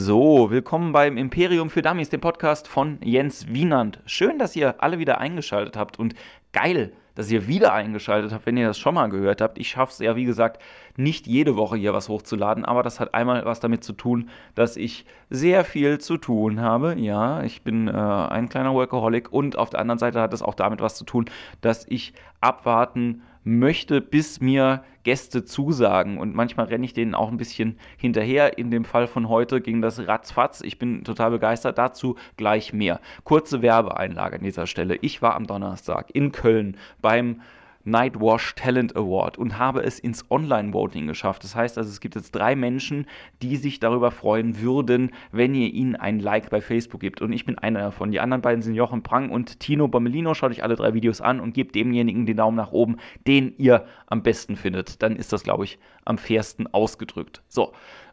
So, willkommen beim Imperium für Dummies, dem Podcast von Jens Wienand. Schön, dass ihr alle wieder eingeschaltet habt und geil, dass ihr wieder eingeschaltet habt, wenn ihr das schon mal gehört habt. Ich schaffe es ja, wie gesagt, nicht jede Woche hier was hochzuladen, aber das hat einmal was damit zu tun, dass ich sehr viel zu tun habe. Ja, ich bin äh, ein kleiner Workaholic und auf der anderen Seite hat es auch damit was zu tun, dass ich abwarten möchte, bis mir Gäste zusagen. Und manchmal renne ich denen auch ein bisschen hinterher. In dem Fall von heute ging das ratzfatz. Ich bin total begeistert. Dazu gleich mehr. Kurze Werbeeinlage an dieser Stelle. Ich war am Donnerstag in Köln beim Nightwash Talent Award und habe es ins Online-Voting geschafft. Das heißt also, es gibt jetzt drei Menschen, die sich darüber freuen würden, wenn ihr ihnen ein Like bei Facebook gibt. Und ich bin einer davon. Die anderen beiden sind Jochen Prang und Tino Bommelino. Schaut euch alle drei Videos an und gebt demjenigen den Daumen nach oben, den ihr am besten findet. Dann ist das, glaube ich, am fairsten ausgedrückt. So,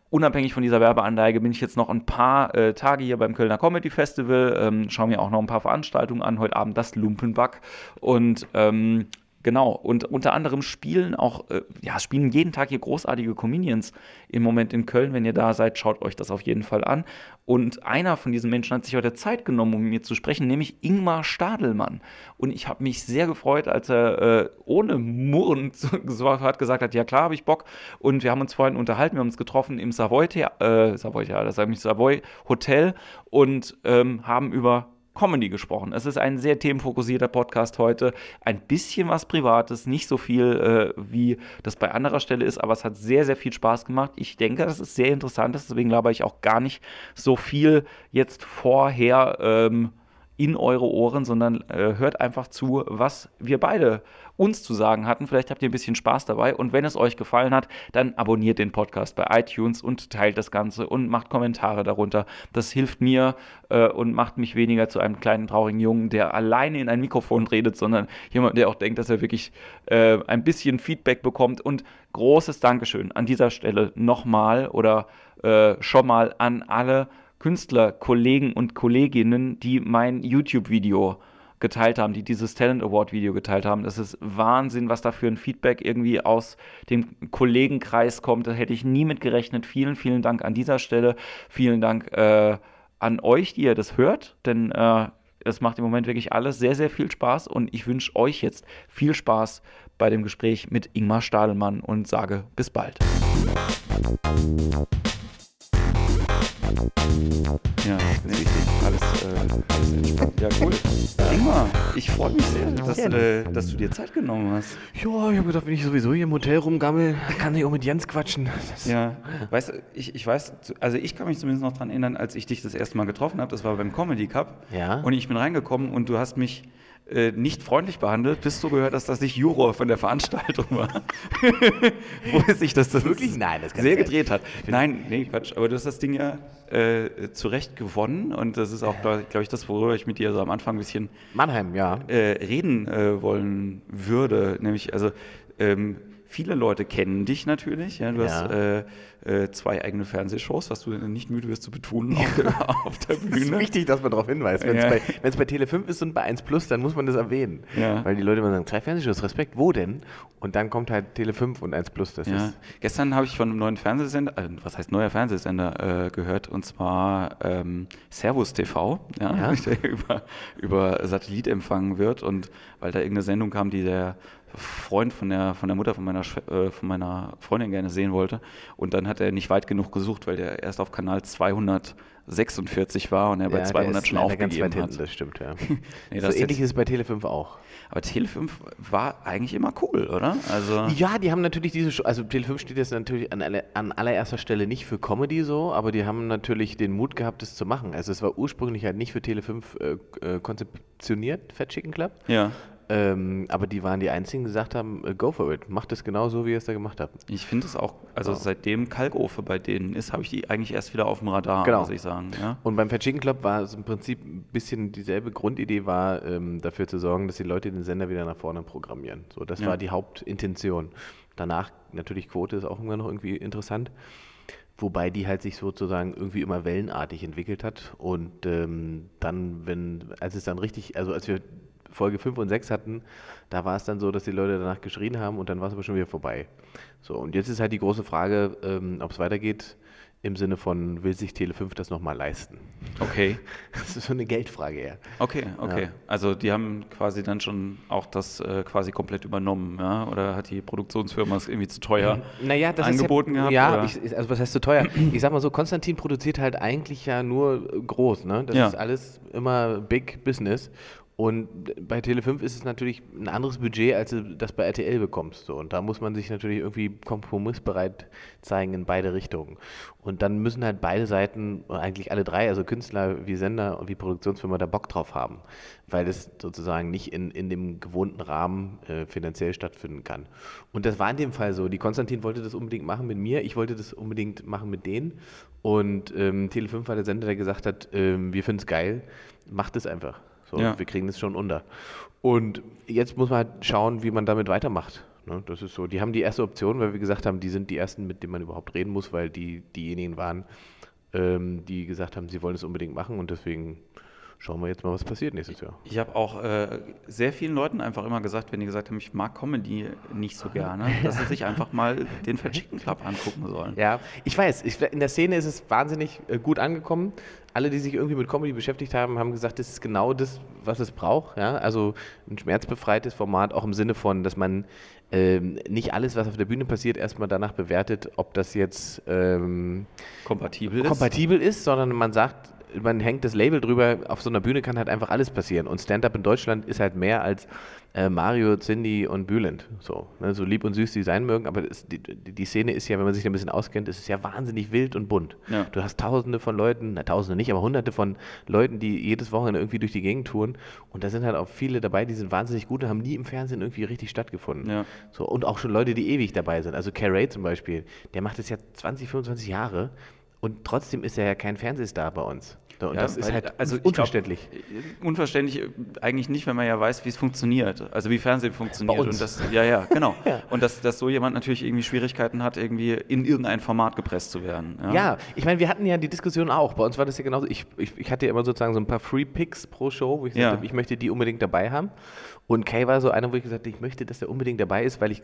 unabhängig von dieser Werbeanlage bin ich jetzt noch ein paar äh, Tage hier beim Kölner Comedy Festival, ähm, schaue mir auch noch ein paar Veranstaltungen an. Heute Abend das Lumpenback und ähm, Genau, und unter anderem spielen auch, äh, ja, spielen jeden Tag hier großartige Comedians im Moment in Köln. Wenn ihr da seid, schaut euch das auf jeden Fall an. Und einer von diesen Menschen hat sich heute Zeit genommen, um mit mir zu sprechen, nämlich Ingmar Stadelmann. Und ich habe mich sehr gefreut, als er äh, ohne Murren hat gesagt hat, ja klar, habe ich Bock. Und wir haben uns vorhin unterhalten, wir haben uns getroffen im Savoy, äh, Savoy, ja, das Savoy Hotel und ähm, haben über Comedy gesprochen. Es ist ein sehr themenfokussierter Podcast heute. Ein bisschen was Privates, nicht so viel, äh, wie das bei anderer Stelle ist, aber es hat sehr, sehr viel Spaß gemacht. Ich denke, dass es sehr interessant ist, deswegen laber ich auch gar nicht so viel jetzt vorher ähm, in eure Ohren, sondern äh, hört einfach zu, was wir beide uns zu sagen hatten. Vielleicht habt ihr ein bisschen Spaß dabei und wenn es euch gefallen hat, dann abonniert den Podcast bei iTunes und teilt das Ganze und macht Kommentare darunter. Das hilft mir äh, und macht mich weniger zu einem kleinen traurigen Jungen, der alleine in ein Mikrofon redet, sondern jemand, der auch denkt, dass er wirklich äh, ein bisschen Feedback bekommt und großes Dankeschön an dieser Stelle nochmal oder äh, schon mal an alle Künstler, Kollegen und Kolleginnen, die mein YouTube-Video geteilt haben, die dieses Talent Award Video geteilt haben. Das ist Wahnsinn, was da für ein Feedback irgendwie aus dem Kollegenkreis kommt. Da hätte ich nie mit gerechnet. Vielen, vielen Dank an dieser Stelle. Vielen Dank äh, an euch, die ihr das hört, denn äh, es macht im Moment wirklich alles sehr, sehr viel Spaß und ich wünsche euch jetzt viel Spaß bei dem Gespräch mit Ingmar Stadelmann und sage bis bald. Ja, nee, richtig. Alles, äh, alles entspannt. Ja, cool. Ingmar, ich freue mich sehr, dass, äh, dass, du dir Zeit genommen hast. Ja, ich habe gedacht, wenn ich sowieso hier im Hotel rumgammel, kann ich auch mit Jens quatschen. Das ja, weißt du, ich, ich weiß, also ich kann mich zumindest noch daran erinnern, als ich dich das erste Mal getroffen habe, das war beim Comedy Cup. Ja. Und ich bin reingekommen und du hast mich nicht freundlich behandelt, bis du gehört hast, dass ich Juror von der Veranstaltung war. Wo sich das, das wirklich Nein, das sehr gedreht hat. Nein, nee, Quatsch. Aber du hast das Ding ja äh, zu Recht gewonnen und das ist auch, glaube ich, das, worüber ich mit dir so am Anfang ein bisschen Mannheim, ja. Äh, reden äh, wollen würde. Nämlich, also ähm, viele Leute kennen dich natürlich. Ja, du ja. hast äh, äh, zwei eigene Fernsehshows, was du nicht müde wirst zu betonen auf der, auf der Bühne. Es ist wichtig, dass man darauf hinweist. Wenn es ja. bei, bei Tele5 ist und bei 1 Plus, dann muss man das erwähnen. Weil die Leute immer sagen, zwei Fernsehshows, Respekt, wo denn? Und dann kommt halt Tele5 und 1 Plus. Das ja. Gestern habe ich von einem neuen Fernsehsender, äh, was heißt neuer Fernsehsender, äh, gehört, und zwar ähm, Servus TV, der über, über Satellit empfangen wird. Und weil da irgendeine Sendung kam, die der Freund von der, von der Mutter von meiner, äh, von meiner Freundin gerne sehen wollte. Und dann hat er nicht weit genug gesucht, weil der erst auf Kanal 246 war und er ja, bei 200 schon aufgegeben ganz weit hat. das stimmt, ja. nee, das so ähnlich ist es bei Tele5 auch. Aber Tele5 war eigentlich immer cool, oder? Also ja, die haben natürlich diese, also Tele5 steht jetzt natürlich an, alle, an allererster Stelle nicht für Comedy so, aber die haben natürlich den Mut gehabt, das zu machen. Also es war ursprünglich halt nicht für Tele5 äh, äh, konzeptioniert, Fat Chicken Club. Ja. Ähm, aber die waren die einzigen, die gesagt haben, äh, go for it, macht es genau so, wie ihr es da gemacht habt. Ich finde es auch, also wow. seitdem Kalkofe bei denen ist, habe ich die eigentlich erst wieder auf dem Radar, genau. muss ich sagen. Ja? Und beim Fat Chicken Club war es im Prinzip ein bisschen dieselbe Grundidee, war ähm, dafür zu sorgen, dass die Leute den Sender wieder nach vorne programmieren. So, das ja. war die Hauptintention. Danach natürlich Quote ist auch immer noch irgendwie interessant. Wobei die halt sich sozusagen irgendwie immer wellenartig entwickelt hat. Und ähm, dann, wenn, als es dann richtig, also als wir Folge 5 und 6 hatten, da war es dann so, dass die Leute danach geschrien haben und dann war es aber schon wieder vorbei. So, und jetzt ist halt die große Frage, ähm, ob es weitergeht im Sinne von, will sich Tele5 das nochmal leisten? Okay. Das ist so eine Geldfrage eher. Okay, okay. Ja. Also die haben quasi dann schon auch das äh, quasi komplett übernommen, ja? Oder hat die Produktionsfirma es irgendwie zu teuer naja, das angeboten ja, gehabt? Ja, ich, also was heißt zu teuer? ich sag mal so, Konstantin produziert halt eigentlich ja nur groß, ne? Das ja. ist alles immer Big Business. Und bei Tele5 ist es natürlich ein anderes Budget, als du das bei RTL bekommst. Und da muss man sich natürlich irgendwie kompromissbereit zeigen in beide Richtungen. Und dann müssen halt beide Seiten, eigentlich alle drei, also Künstler wie Sender und wie Produktionsfirma, da Bock drauf haben. Weil das sozusagen nicht in, in dem gewohnten Rahmen äh, finanziell stattfinden kann. Und das war in dem Fall so. Die Konstantin wollte das unbedingt machen mit mir, ich wollte das unbedingt machen mit denen. Und ähm, Tele5 war der Sender, der gesagt hat, ähm, wir finden es geil, macht es einfach. So, ja. Wir kriegen das schon unter. Und jetzt muss man halt schauen, wie man damit weitermacht. Ne? Das ist so. Die haben die erste Option, weil wir gesagt haben, die sind die ersten, mit denen man überhaupt reden muss, weil die diejenigen waren, ähm, die gesagt haben, sie wollen es unbedingt machen und deswegen schauen wir jetzt mal, was passiert nächstes Jahr. Ich habe auch äh, sehr vielen Leuten einfach immer gesagt, wenn die gesagt haben, ich mag Comedy nicht so gerne, dass sie sich einfach mal den Fat Chicken Club angucken sollen. Ja, ich weiß, ich, in der Szene ist es wahnsinnig äh, gut angekommen. Alle, die sich irgendwie mit Comedy beschäftigt haben, haben gesagt, das ist genau das, was es braucht. Ja? Also ein schmerzbefreites Format, auch im Sinne von, dass man ähm, nicht alles, was auf der Bühne passiert, erstmal danach bewertet, ob das jetzt ähm, kompatibel, kompatibel ist. ist, sondern man sagt, man hängt das Label drüber, auf so einer Bühne kann halt einfach alles passieren. Und Stand-up in Deutschland ist halt mehr als äh, Mario, Cindy und Bülent. So, ne, so lieb und süß die sein mögen, aber das, die, die, Szene ist ja, wenn man sich da ein bisschen auskennt, ist es ja wahnsinnig wild und bunt. Ja. Du hast tausende von Leuten, na tausende nicht, aber hunderte von Leuten, die jedes Wochenende irgendwie durch die Gegend touren. Und da sind halt auch viele dabei, die sind wahnsinnig gut und haben nie im Fernsehen irgendwie richtig stattgefunden. Ja. So, und auch schon Leute, die ewig dabei sind. Also Carey zum Beispiel, der macht das ja 20, 25 Jahre und trotzdem ist er ja kein Fernsehstar bei uns. Und ja, das ist halt also unverständlich. Glaub, unverständlich äh, eigentlich nicht, wenn man ja weiß, wie es funktioniert. Also wie Fernsehen funktioniert. Und das, ja, ja, genau. ja. Und dass, dass so jemand natürlich irgendwie Schwierigkeiten hat, irgendwie in irgendein Format gepresst zu werden. Ja, ja ich meine, wir hatten ja die Diskussion auch. Bei uns war das ja genauso. Ich, ich, ich hatte ja immer sozusagen so ein paar Free Picks pro Show, wo ich gesagt habe, ich möchte die unbedingt dabei haben. Und Kay war so einer, wo ich gesagt habe, ich möchte, dass der unbedingt dabei ist, weil ich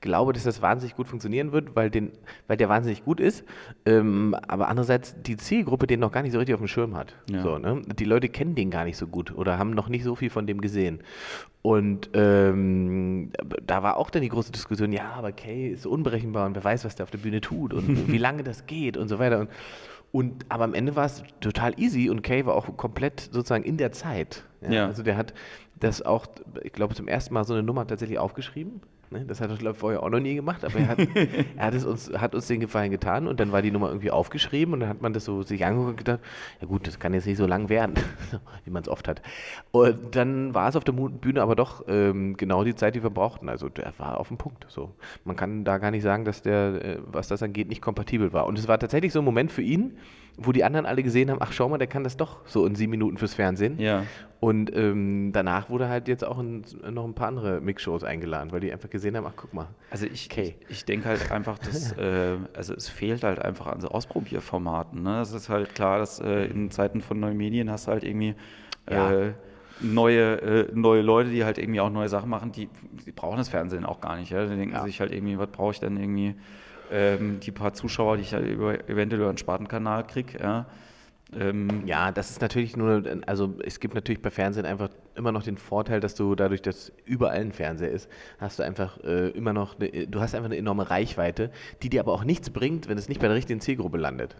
glaube, dass das wahnsinnig gut funktionieren wird, weil, den, weil der wahnsinnig gut ist. Ähm, aber andererseits die Zielgruppe den noch gar nicht so richtig auf dem Schirm hat. Ja. So, ne? Die Leute kennen den gar nicht so gut oder haben noch nicht so viel von dem gesehen. Und ähm, da war auch dann die große Diskussion, ja, aber Kay ist so unberechenbar und wer weiß, was der auf der Bühne tut und wie lange das geht und so weiter. Und, und aber am Ende war es total easy und Kay war auch komplett sozusagen in der Zeit. Ja? Ja. Also der hat das auch, ich glaube, zum ersten Mal so eine Nummer tatsächlich aufgeschrieben. Ne? Das hat er, glaube ich, vorher auch noch nie gemacht, aber er, hat, er hat, es uns, hat uns den Gefallen getan und dann war die Nummer irgendwie aufgeschrieben und dann hat man das so sich angeguckt und gedacht, ja gut, das kann jetzt nicht so lang werden, wie man es oft hat. Und dann war es auf der Bühne aber doch ähm, genau die Zeit, die wir brauchten. Also der war auf dem Punkt. So. Man kann da gar nicht sagen, dass der, äh, was das angeht, nicht kompatibel war. Und es war tatsächlich so ein Moment für ihn, wo die anderen alle gesehen haben, ach schau mal, der kann das doch so in sieben Minuten fürs Fernsehen. Ja. Und ähm, danach wurde halt jetzt auch in, noch ein paar andere Mixshows eingeladen, weil die einfach gesehen haben, ach guck mal. Also ich, okay. ich, ich denke halt einfach, dass äh, also es fehlt halt einfach an so Ausprobierformaten. Ne? Es ist halt klar, dass äh, in Zeiten von neuen Medien hast du halt irgendwie ja. äh, neue, äh, neue Leute, die halt irgendwie auch neue Sachen machen, die, die brauchen das Fernsehen auch gar nicht. Ja? Die denken ja. sich halt irgendwie, was brauche ich denn irgendwie? Ähm, die paar Zuschauer, die ich halt über, eventuell über einen Spartenkanal kriege. Ja. Ähm, ja, das ist natürlich nur, also es gibt natürlich bei Fernsehen einfach immer noch den Vorteil, dass du dadurch, dass überall ein Fernseher ist, hast du einfach äh, immer noch, eine, du hast einfach eine enorme Reichweite, die dir aber auch nichts bringt, wenn es nicht bei der richtigen Zielgruppe landet.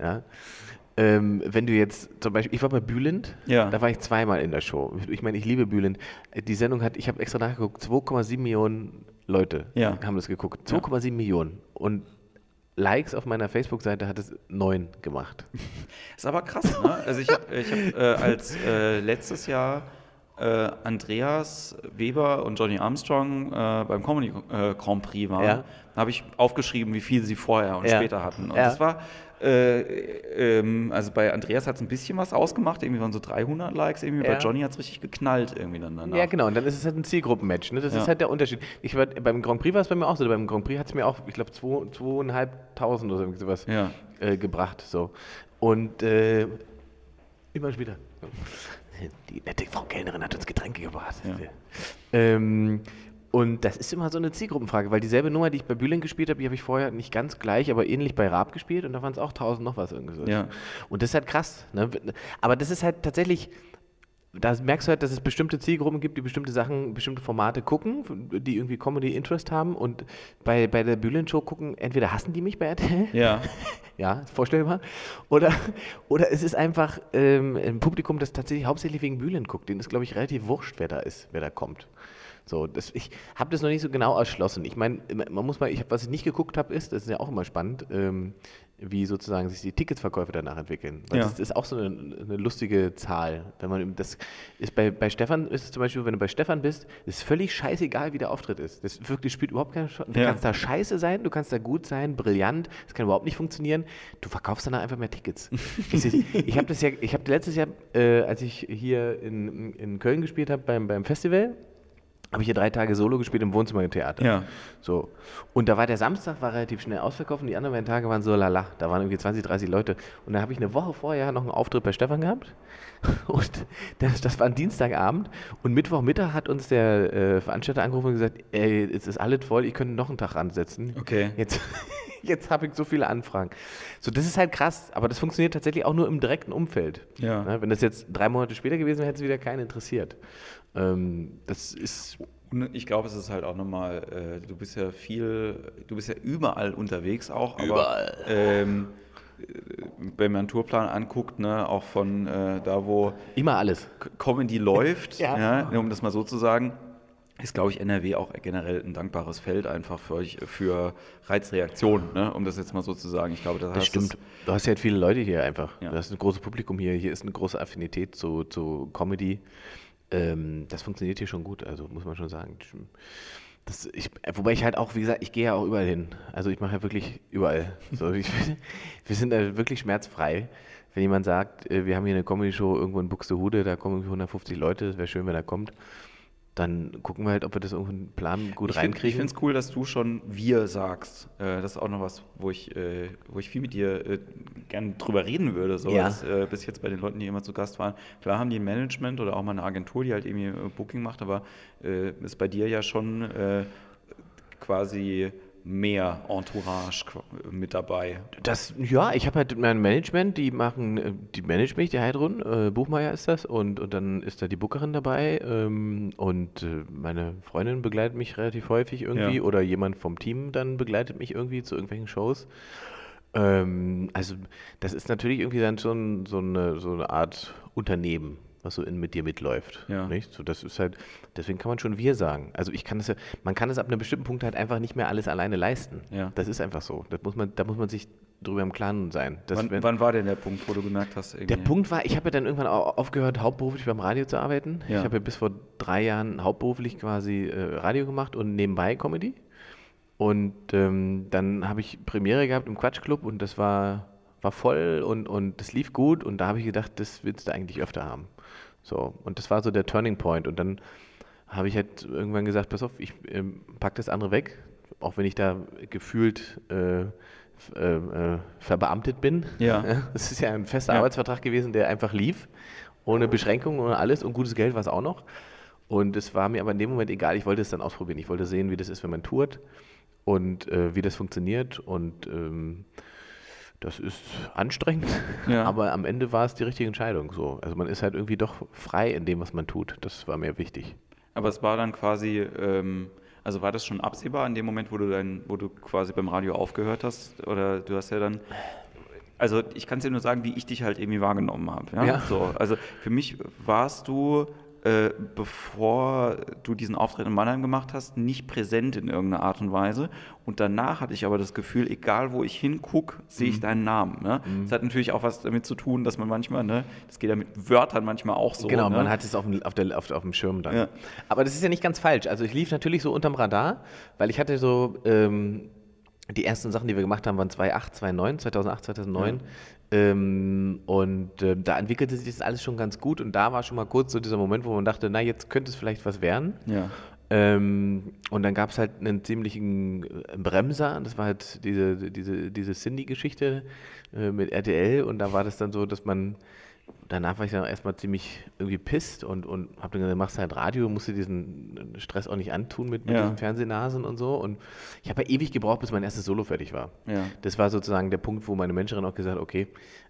Ja? Ähm, wenn du jetzt zum Beispiel, ich war bei Bülent, ja. da war ich zweimal in der Show. Ich meine, ich liebe Bülent. Die Sendung hat, ich habe extra nachgeguckt, 2,7 Millionen Leute ja. haben das geguckt. 2,7 ja. Millionen. Und Likes auf meiner Facebook-Seite hat es neun gemacht. ist aber krass, ne? Also ich habe hab, äh, als äh, letztes Jahr äh, Andreas Weber und Johnny Armstrong äh, beim Comedy äh, Grand Prix waren, ja. habe ich aufgeschrieben, wie viel sie vorher und ja. später hatten. Und das war äh, ähm, also bei Andreas hat es ein bisschen was ausgemacht, irgendwie waren so 300 Likes, irgendwie ja. bei Johnny hat es richtig geknallt irgendwie dann danach. Ja, genau, und dann ist es halt ein Zielgruppenmatch, ne? das ja. ist halt der Unterschied. Ich war, beim Grand Prix war es bei mir auch so, beim Grand Prix hat es mir auch, ich glaube, zweieinhalbtausend oder so was ja. äh, gebracht. So. Und äh, immer später. Die nette Frau Kellnerin hat uns Getränke gebracht. Ähm, Und das ist immer so eine Zielgruppenfrage, weil dieselbe Nummer, die ich bei Bühlen gespielt habe, die habe ich vorher nicht ganz gleich, aber ähnlich bei Raab gespielt und da waren es auch 1000 noch was irgendwie so. Ja. Und das ist halt krass. Ne? Aber das ist halt tatsächlich, da merkst du halt, dass es bestimmte Zielgruppen gibt, die bestimmte Sachen, bestimmte Formate gucken, die irgendwie Comedy-Interest haben und bei, bei der Bühlen-Show gucken, entweder hassen die mich bei RTL, Ja. ja, vorstellbar, oder, oder es ist einfach ähm, ein Publikum, das tatsächlich hauptsächlich wegen Bühlen guckt. Denen ist, glaube ich, relativ wurscht, wer da ist, wer da kommt. So, das, ich habe das noch nicht so genau erschlossen. Ich meine, man muss mal, ich hab, was ich nicht geguckt habe, ist, das ist ja auch immer spannend, ähm, wie sozusagen sich die Ticketsverkäufe danach entwickeln. Weil Ja. das ist auch so eine, eine lustige Zahl. Wenn man das ist bei, bei Stefan ist es zum Beispiel, wenn du bei Stefan bist, ist völlig scheißegal, wie der Auftritt ist. Das wirklich spielt überhaupt keine Chance. Du Ja. kannst da scheiße sein, du kannst da gut sein, brillant, das kann überhaupt nicht funktionieren. Du verkaufst danach einfach mehr Tickets. Ist- ich habe das ja, ich habe letztes Jahr, äh, als ich hier in, in Köln gespielt habe beim, beim Festival, habe ich hier drei Tage Solo gespielt im Wohnzimmertheater. Ja. So. Und da war der Samstag war relativ schnell ausverkauft und die anderen beiden Tage waren so lala. Da waren irgendwie 20, 30 Leute. Und da habe ich eine Woche vorher noch einen Auftritt bei Stefan gehabt. Und das, das war ein Dienstagabend. Und Mittwochmittag hat uns der äh, Veranstalter angerufen und gesagt, ey, es ist alles voll, ich könnte noch einen Tag ransetzen. Okay. Jetzt, jetzt habe ich so viele Anfragen. So, das ist halt krass, aber das funktioniert tatsächlich auch nur im direkten Umfeld. Ja. Ne, wenn das jetzt drei Monate später gewesen wäre, hätte es wieder keinen interessiert. Ähm, das ist Und ich glaube, es ist halt auch nochmal, äh, du bist ja viel, du bist ja überall unterwegs auch. Aber, Überall. Ähm, äh, wenn man einen Tourplan anguckt, ne, auch von äh, da, wo immer alles. Comedy läuft, Ja. ja. um das mal so zu sagen, ist, glaube ich, NRW auch generell ein dankbares Feld einfach für euch, für Reizreaktionen, ne, um das jetzt mal so zu sagen. Ich glaube, das, Das heißt, stimmt. Du hast ja halt viele Leute hier einfach. Ja. Du hast ein großes Publikum hier. Hier ist eine große Affinität zu, zu Comedy. Ähm, das funktioniert hier schon gut, also muss man schon sagen. Das, ich, wobei ich halt auch, wie gesagt, ich gehe ja auch überall hin. Also ich mache ja wirklich überall. So, ich, wir sind da wirklich schmerzfrei. Wenn jemand sagt, äh, wir haben hier eine Comedy-Show irgendwo in Buxtehude, da kommen irgendwie 150 Leute, es wäre schön, wenn er kommt, dann gucken wir halt, ob wir das irgendwo einen Plan gut Ich find- Ich reinkriegen. finde es cool, dass du schon wir sagst. Äh, das ist auch noch was, wo ich, äh, wo ich viel mit dir gerne drüber reden würde. So, Ja. dass, äh, bis jetzt bei den Leuten, die immer zu Gast waren. Klar haben die ein Management oder auch mal eine Agentur, die halt irgendwie äh, Booking macht, aber äh, ist bei dir ja schon äh, quasi mehr Entourage mit dabei. Das, ja, ich habe halt mein Management, die machen, äh, die managt mich, die Heidrun, äh, Buchmeier ist das und, und dann ist da die Bookerin dabei ähm, und äh, meine Freundin begleitet mich relativ häufig irgendwie Ja. oder jemand vom Team dann begleitet mich irgendwie zu irgendwelchen Shows. Ähm, also das ist natürlich irgendwie dann schon so eine, so eine Art Unternehmen, was so in, mit dir mitläuft. Ja. Nicht? So, das ist halt, deswegen kann man schon wir sagen. Also ich kann das ja, man kann es ab einem bestimmten Punkt halt einfach nicht mehr alles alleine leisten. Ja. Das ist einfach so. Das muss man, da muss man sich drüber im Klaren sein. Wann, wenn- wann war denn der Punkt, wo du gemerkt hast, der irgendwie- Punkt war, ich habe ja dann irgendwann au- aufgehört, hauptberuflich beim Radio zu arbeiten. Ja. Ich habe ja bis vor drei Jahren hauptberuflich quasi äh, Radio gemacht und nebenbei Comedy. Und ähm, dann habe ich Premiere gehabt im Quatschclub und das war, war voll und, und das lief gut und da habe ich gedacht, das willst du eigentlich öfter haben. So, und das war so der Turning Point. Und dann habe ich halt irgendwann gesagt, pass auf, ich ähm, pack das andere weg, auch wenn ich da gefühlt äh, äh, äh, verbeamtet bin. Ja. Es ist ja ein fester Ja. Arbeitsvertrag gewesen, der einfach lief, ohne Beschränkungen, ohne alles und gutes Geld war es auch noch. Und es war mir aber in dem Moment egal, ich wollte es dann ausprobieren. Ich wollte sehen, wie das ist, wenn man tourt und äh, wie das funktioniert. Und ähm, das ist anstrengend, Ja. aber am Ende war es die richtige Entscheidung. So. Also man ist halt irgendwie doch frei in dem, was man tut. Das war mir wichtig. Aber es war dann quasi, ähm, also war das schon absehbar in dem Moment, wo du dann, wo du quasi beim Radio aufgehört hast? Oder du hast ja dann. Also ich kann es dir nur sagen, wie ich dich halt irgendwie wahrgenommen habe. Ja? Ja. So, also für mich warst du, äh, bevor du diesen Auftritt in Mannheim gemacht hast, nicht präsent in irgendeiner Art und Weise. Und danach hatte ich aber das Gefühl, egal wo ich hingucke, sehe Mhm. ich deinen Namen. Ne? Das hat natürlich auch was damit zu tun, dass man manchmal, ne, das geht ja mit Wörtern manchmal auch so. genau, ne? man hat es auf dem, auf, der, auf, auf dem Schirm dann. Ja. Aber das ist ja nicht ganz falsch. Also ich lief natürlich so unterm Radar, weil ich hatte so, ähm, die ersten Sachen, die wir gemacht haben, waren 2008, 2009, 2008, 2009. Ähm, und äh, da entwickelte sich das alles schon ganz gut. Und da war schon mal kurz so dieser Moment, wo man dachte, na, jetzt könnte es vielleicht was werden. Ja. Ähm, und dann gab es halt einen ziemlichen äh, Bremser. Das war halt diese, diese, diese Cindy-Geschichte äh, mit RTL. Und da war das dann so, dass man danach war ich dann erstmal ziemlich irgendwie pisst und, und habe dann gesagt, machst halt Radio, musst du diesen Stress auch nicht antun mit, mit Ja. diesen Fernsehnasen und so. Und ich habe ja ewig gebraucht, bis mein erstes Solo fertig war. Ja. Das war sozusagen der Punkt, wo meine Managerin auch gesagt hat, okay,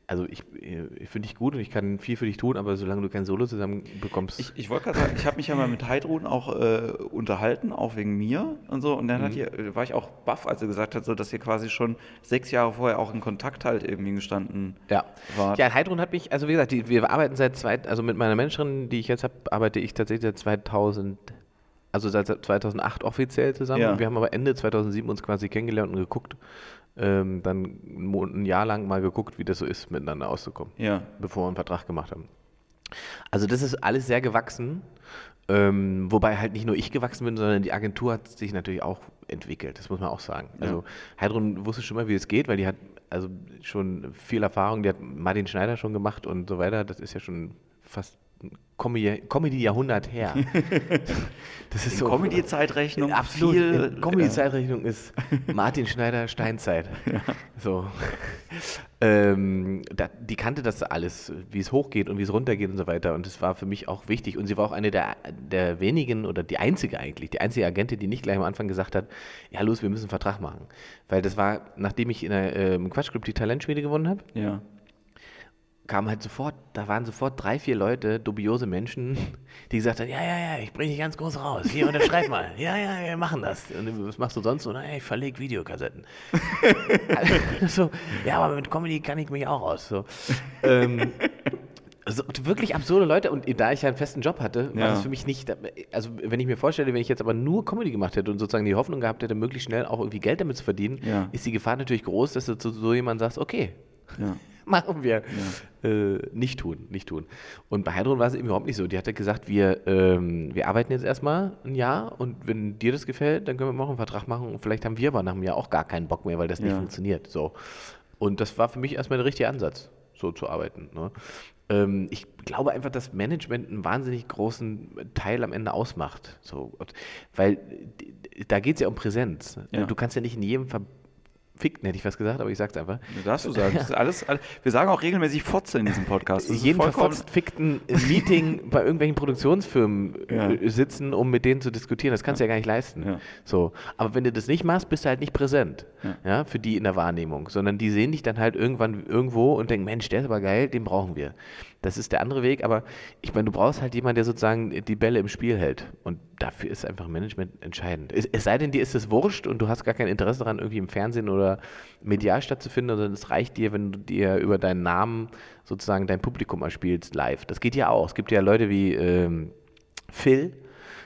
also ich, ich finde dich gut und ich kann viel für dich tun, aber solange du kein Solo zusammen bekommst. Ich, ich wollte gerade sagen, ich habe mich ja mal mit Heidrun auch äh, unterhalten, auch wegen mir und so. Und dann Mhm. hat ihr, äh, war ich auch baff, als er gesagt hat, so, dass ihr quasi schon sechs Jahre vorher auch in Kontakt halt irgendwie gestanden ja. wart. Ja, Heidrun hat mich, also wie gesagt, die, wir arbeiten seit zwei, also mit meiner Managerin, die ich jetzt habe, arbeite ich tatsächlich seit 2000, also seit 2008 offiziell zusammen. Ja. Wir haben aber Ende 2007 uns quasi kennengelernt und geguckt, ähm, dann ein Jahr lang mal geguckt, wie das so ist, miteinander auszukommen, Ja. bevor wir einen Vertrag gemacht haben. Also das ist alles sehr gewachsen, ähm, wobei halt nicht nur ich gewachsen bin, sondern die Agentur hat sich natürlich auch entwickelt, das muss man auch sagen. Also Heidrun wusste schon mal, wie es geht, weil die hat also schon viel Erfahrung, die hat Martin Schneider schon gemacht und so weiter, das ist ja schon fast Comedy-Jahrhundert her. Das ist In so Comedy-Zeitrechnung Absolut. viel- Comedy-Zeitrechnung ist Martin Schneider Steinzeit. So. Ähm, da, die kannte das alles, wie es hochgeht und wie es runtergeht und so weiter. Und das war für mich auch wichtig. Und sie war auch eine der, der wenigen oder die einzige eigentlich, die einzige Agentin, die nicht gleich am Anfang gesagt hat, ja los, wir müssen einen Vertrag machen. Weil das war, nachdem ich in der ähm, Quatschclub die Talentschmiede gewonnen habe, Ja. Kam halt sofort, da waren sofort drei, vier Leute, dubiose Menschen, die gesagt haben, ja, ja, ja, ich bringe dich ganz groß raus. Hier, unterschreib mal. Ja, ja, wir machen das. Und was machst du sonst so? Na, ich verlege Videokassetten. so, ja, aber mit Comedy kann ich mich auch aus. So. Ähm, also wirklich absurde Leute und da ich ja einen festen Job hatte, war Ja. das für mich nicht, also wenn ich mir vorstelle, wenn ich jetzt aber nur Comedy gemacht hätte und sozusagen die Hoffnung gehabt hätte, möglichst schnell auch irgendwie Geld damit zu verdienen, Ja. ist die Gefahr natürlich groß, dass du zu so jemand sagst, okay, Ja. machen wir. Äh, nicht tun, nicht tun. Und bei Heidrun war es eben überhaupt nicht so. Die hatte gesagt, wir, ähm, wir arbeiten jetzt erstmal ein Jahr und wenn dir das gefällt, dann können wir noch einen Vertrag machen und vielleicht haben wir aber nach einem Jahr auch gar keinen Bock mehr, weil das nicht Ja. funktioniert. So. Und das war für mich erstmal der richtige Ansatz, so zu arbeiten. Ne? Ähm, ich glaube einfach, dass Management einen wahnsinnig großen Teil am Ende ausmacht. So, weil da geht es ja um Präsenz. Ja. Du kannst ja nicht in jedem verfickten, hätte ich was gesagt, aber ich sag's einfach. Das darfst du sagen. Alles, alles, wir sagen auch regelmäßig Fotze in diesem Podcast. Das jeden verfotzt fickten Meeting bei irgendwelchen Produktionsfirmen Ja. äh, sitzen, um mit denen zu diskutieren. Das kannst du ja gar nicht leisten. Ja. So. Aber wenn du das nicht machst, bist du halt nicht präsent. Ja. Ja. für die in der Wahrnehmung. Sondern die sehen dich dann halt irgendwann irgendwo und denken, Mensch, der ist aber geil, den brauchen wir. Das ist der andere Weg, aber ich meine, du brauchst halt jemanden, der sozusagen die Bälle im Spiel hält. Und dafür ist einfach Management entscheidend. Es, es sei denn, dir ist es wurscht und du hast gar kein Interesse daran, irgendwie im Fernsehen oder medial stattzufinden, sondern es reicht dir, wenn du dir über deinen Namen sozusagen dein Publikum erspielst live. Das geht ja auch. Es gibt ja Leute wie ähm, Phil,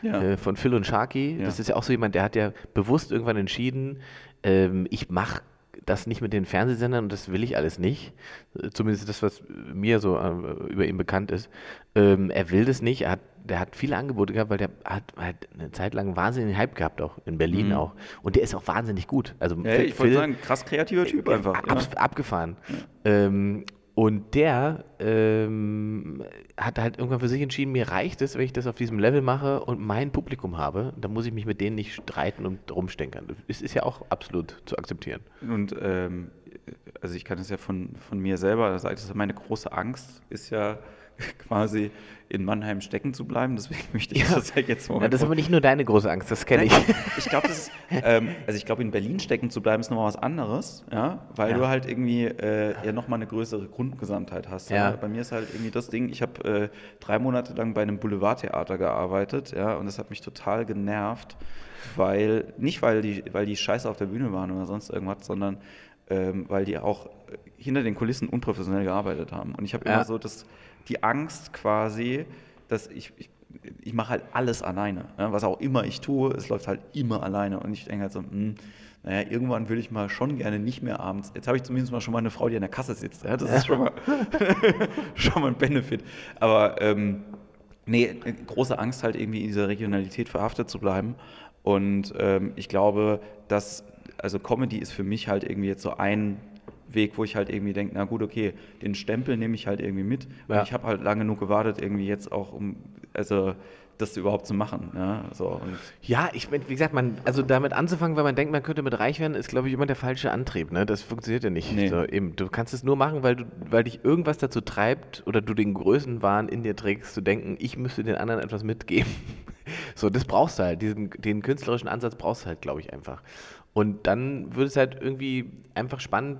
Ja. äh, von Phil und Sharky. Ja. Das ist ja auch so jemand, der hat ja bewusst irgendwann entschieden, ähm, ich mache das nicht mit den Fernsehsendern und das will ich alles nicht. Äh, Zumindest das, was mir so äh, über ihn bekannt ist. Ähm, er will das nicht. Er hat, der hat viele Angebote gehabt, weil der hat halt eine Zeit lang einen wahnsinnigen Hype gehabt, auch in Berlin Mhm. auch. Und der ist auch wahnsinnig gut. Also Ja, Phil- ich wollte sagen, krass kreativer Typ einfach. Ab, Ja. Abgefahren. Ähm, und der ähm, hat halt irgendwann für sich entschieden, mir reicht es, wenn ich das auf diesem Level mache und mein Publikum habe, dann muss ich mich mit denen nicht streiten und rumstenkern. Das ist ja auch absolut zu akzeptieren. Und ähm, also ich kann es ja von, von mir selber sagen, das meine große Angst ist ja quasi in Mannheim stecken zu bleiben. Deswegen möchte ich das ja jetzt Ja, das ist aber nicht nur deine große Angst, das kenne ich. ich glaube, ähm, also ich glaube, in Berlin stecken zu bleiben ist nochmal was anderes, ja, weil Ja. du halt irgendwie äh, ja nochmal eine größere Grundgesamtheit hast. Ja. Bei mir ist halt irgendwie das Ding, ich habe äh, drei Monate lang bei einem Boulevardtheater gearbeitet, ja, und das hat mich total genervt, weil, nicht weil die, weil die scheiße auf der Bühne waren oder sonst irgendwas, sondern ähm, weil die auch hinter den Kulissen unprofessionell gearbeitet haben. Und ich habe Ja. immer so das, die Angst quasi, dass ich, ich, ich mache halt alles alleine. Ja, was auch immer ich tue, es läuft halt immer alleine. Und ich denke halt so, hm, naja, irgendwann würde ich mal schon gerne nicht mehr abends. Jetzt habe ich zumindest mal schon mal eine Frau, die an der Kasse sitzt. Ja, das ist schon mal, schon mal ein Benefit. Aber ähm, nee, große Angst halt irgendwie in dieser Regionalität verhaftet zu bleiben. Und ähm, ich glaube, dass, also Comedy ist für mich halt irgendwie jetzt so ein Weg, wo ich halt irgendwie denke, na gut, okay, den Stempel nehme ich halt irgendwie mit. Ja. Und ich habe halt lange genug gewartet, irgendwie jetzt auch um, also das überhaupt zu machen. Ja, so, ja ich wie gesagt, man, also damit anzufangen, weil man denkt, man könnte mit reich werden, ist, glaube ich, immer der falsche Antrieb. Ne? Das funktioniert ja nicht. Nee. So, eben, du kannst es nur machen, weil, du, weil dich irgendwas dazu treibt oder du den Größenwahn in dir trägst, zu denken, ich müsste den anderen etwas mitgeben. so, das brauchst du halt. Diesen, den künstlerischen Ansatz brauchst du halt, glaube ich, einfach. Und dann wird es halt irgendwie einfach spannend,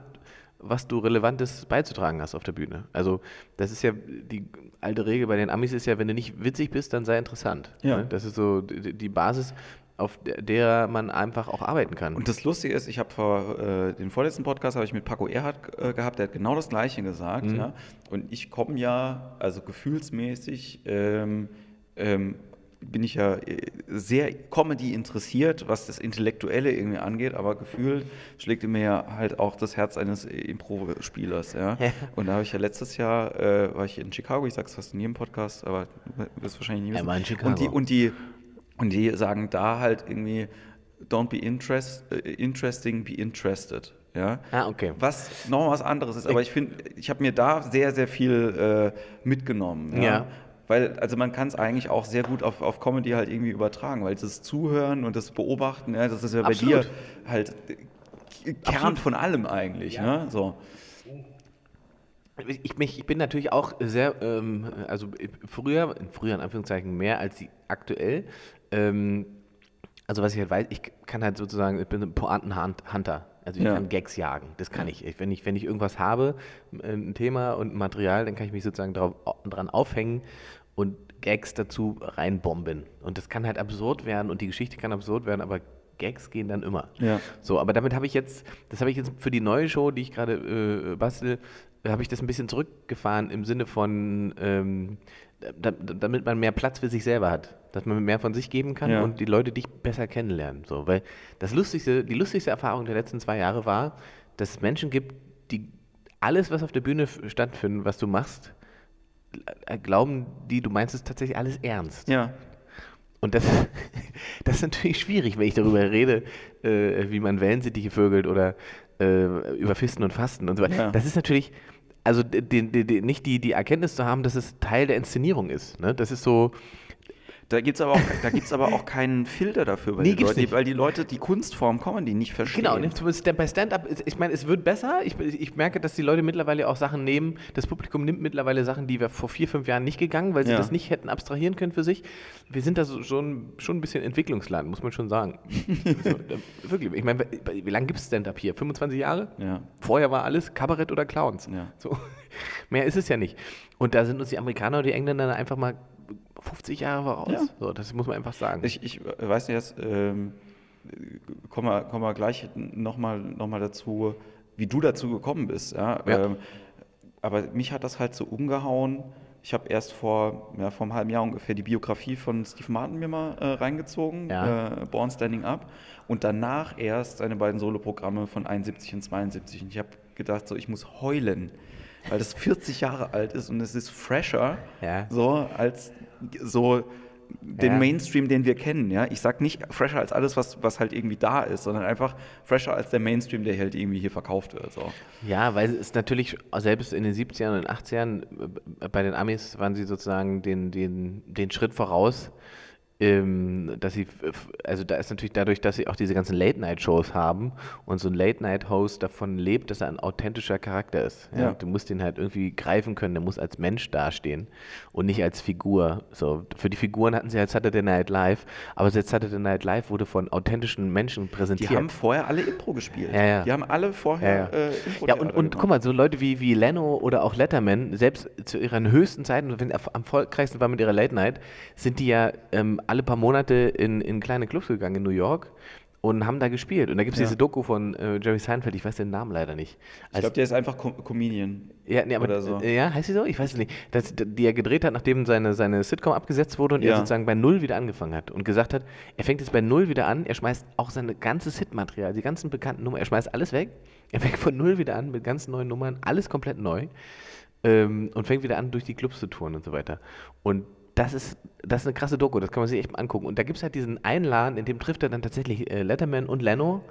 was du Relevantes beizutragen hast auf der Bühne. Also das ist ja die alte Regel bei den Amis ist ja, wenn du nicht witzig bist, dann sei interessant. Ja. Ne? Das ist so die Basis, auf der man einfach auch arbeiten kann. Und das Lustige ist, ich habe vor äh, den vorletzten Podcast habe ich mit Paco Erhardt äh, gehabt, der hat genau das Gleiche gesagt. Mhm. Ja? Und ich komme ja, also gefühlsmäßig ähm, ähm, bin ich ja äh, sehr Comedy interessiert, was das Intellektuelle irgendwie angeht, aber gefühlt schlägt mir ja halt auch das Herz eines Impro-Spielers. Ja? ja? Und da habe ich ja letztes Jahr, äh, war ich in Chicago, ich sage es fast in jedem Podcast, aber du wirst wahrscheinlich nie wissen. Ja, in Chicago. Und die, und, die, und die sagen da halt irgendwie, don't be interest, uh, interesting, be interested. Ja? Ah, okay. Was noch was anderes ist, aber ich finde, ich habe mir da sehr, sehr viel äh, mitgenommen. Ja. ja. Weil, also man kann es eigentlich auch sehr gut auf, auf Comedy halt irgendwie übertragen, weil das Zuhören und das Beobachten, ja, das ist ja bei Absolut. dir halt Kern Absolut. von allem eigentlich. Ja. Ne? So. Ich, mich, ich bin natürlich auch sehr, ähm, also früher, früher in Anführungszeichen mehr als aktuell. Ähm, also was ich halt weiß, ich kann halt sozusagen, ich bin ein Pointen-Hunter. Also ich ja. kann Gags jagen, das kann ich. Wenn ich. Wenn ich irgendwas habe, ein Thema und ein Material, dann kann ich mich sozusagen drauf, dran aufhängen und Gags dazu reinbomben. Und das kann halt absurd werden und die Geschichte kann absurd werden, aber Gags gehen dann immer. Ja. So, aber damit habe ich jetzt, das habe ich jetzt für die neue Show, die ich gerade äh, bastel, habe ich das ein bisschen zurückgefahren im Sinne von, ähm, da, damit man mehr Platz für sich selber hat, dass man mehr von sich geben kann ja. und die Leute dich besser kennenlernen. So, weil das lustigste, die lustigste Erfahrung der letzten zwei Jahre war, dass es Menschen gibt, die alles, was auf der Bühne stattfindet, was du machst, äh, glauben die, du meinst es tatsächlich alles ernst. Ja. Und das, das ist natürlich schwierig, wenn ich darüber rede, äh, wie man Wellensittiche vögelt oder äh, über Fisten und Fasten und so weiter. Ja. Das ist natürlich, also die, die, die, nicht die, die Erkenntnis zu haben, dass es Teil der Inszenierung ist. Ne? Das ist so, da gibt es aber, auch, aber auch keinen Filter dafür, weil, nee, die Leute, weil die Leute die Kunstform Comedy nicht verstehen. Genau, bei Stand-Up, ich meine, es wird besser. Ich, ich merke, dass die Leute mittlerweile auch Sachen nehmen. Das Publikum nimmt mittlerweile Sachen, die wir vor vier, fünf Jahren nicht gegangen, weil sie ja. das nicht hätten abstrahieren können für sich. Wir sind da so, schon, schon ein bisschen Entwicklungsland, muss man schon sagen. so, wirklich. Ich meine, wie lange gibt es Stand-Up hier? 25 Jahre? Ja. Vorher war alles Kabarett oder Clowns. Ja. So. Mehr ist es ja nicht. Und da sind uns die Amerikaner und die Engländer einfach mal 50 Jahre voraus. Ja. So, das muss man einfach sagen. Ich, ich weiß nicht, jetzt ähm, kommen, wir, kommen wir gleich nochmal noch mal dazu, wie du dazu gekommen bist. Ja? ja. Ähm, aber mich hat das halt so umgehauen. Ich habe erst vor, ja, vor einem halben Jahr ungefähr die Biografie von Steve Martin mir mal äh, reingezogen, ja. äh, Born Standing Up. Und danach erst seine beiden Soloprogramme von 71 und 72. Und ich habe gedacht, so, ich muss heulen weil das 40 Jahre alt ist und es ist fresher, ja. so als so den ja. Mainstream, den wir kennen. Ja? Ich sage nicht fresher als alles, was, was halt irgendwie da ist, sondern einfach fresher als der Mainstream, der halt irgendwie hier verkauft wird. So. Ja, weil es natürlich selbst in den 70ern und 80ern äh, bei den Amis waren sie sozusagen den, den, den Schritt voraus ähm, dass sie, also da ist natürlich dadurch, dass sie auch diese ganzen Late-Night-Shows haben und so ein Late-Night-Host davon lebt, dass er ein authentischer Charakter ist. Ja? Ja. Du musst den halt irgendwie greifen können, der muss als Mensch dastehen und nicht als Figur. So, für die Figuren hatten sie halt Saturday Night Live, aber jetzt Saturday Night Live wurde von authentischen Menschen präsentiert. Die haben vorher alle Impro gespielt. Ja, ja. Die haben alle vorher ja, ja. Äh, Impro Ja, und, und guck mal, so Leute wie, wie Leno oder auch Letterman, selbst zu ihren höchsten Zeiten, wenn am erfolgreichsten war mit ihrer Late Night, sind die ja ähm, alle paar Monate in, in kleine Clubs gegangen in New York und haben da gespielt. Und da gibt es ja. diese Doku von äh, Jerry Seinfeld, ich weiß den Namen leider nicht. Als, ich glaube, der ist einfach Com Comedian. Ja, nee, aber, so. Äh, ja, heißt sie so? Ich weiß es nicht. Das, die er gedreht hat, nachdem seine, seine Sitcom abgesetzt wurde und ja. er sozusagen bei Null wieder angefangen hat und gesagt hat, er fängt jetzt bei Null wieder an, er schmeißt auch sein ganzes Hitmaterial, die ganzen bekannten Nummern, er schmeißt alles weg, er fängt von Null wieder an mit ganz neuen Nummern, alles komplett neu ähm, und fängt wieder an, durch die Clubs zu touren und so weiter. Und das ist, das ist eine krasse Doku, das kann man sich echt mal angucken. Und da gibt es halt diesen einen Laden, in dem trifft er dann tatsächlich äh, Letterman und Leno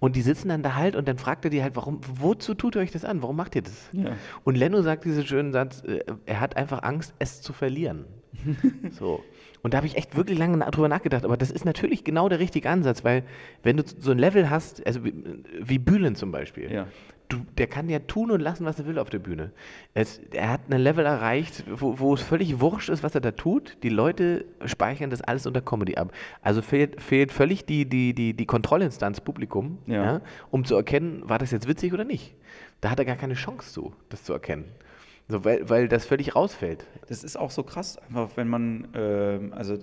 Und die sitzen dann da halt und dann fragt er die halt, warum, wozu tut ihr euch das an? Warum macht ihr das? Ja. Und Leno sagt diesen schönen Satz, äh, er hat einfach Angst, es zu verlieren. so. Und da habe ich echt wirklich lange drüber nachgedacht. Aber das ist natürlich genau der richtige Ansatz, weil wenn du so ein Level hast, also wie, wie Bühlen zum Beispiel, Ja. Du, der kann ja tun und lassen, was er will auf der Bühne. Es, er hat ein Level erreicht, wo, wo es völlig wurscht ist, was er da tut. Die Leute speichern das alles unter Comedy ab. Also fehlt, fehlt völlig die, die, die, die Kontrollinstanz Publikum, Ja. um zu erkennen, war das jetzt witzig oder nicht. Da hat er gar keine Chance zu, das zu erkennen. So, weil, weil das völlig rausfällt. Das ist auch so krass, einfach wenn man, ähm, also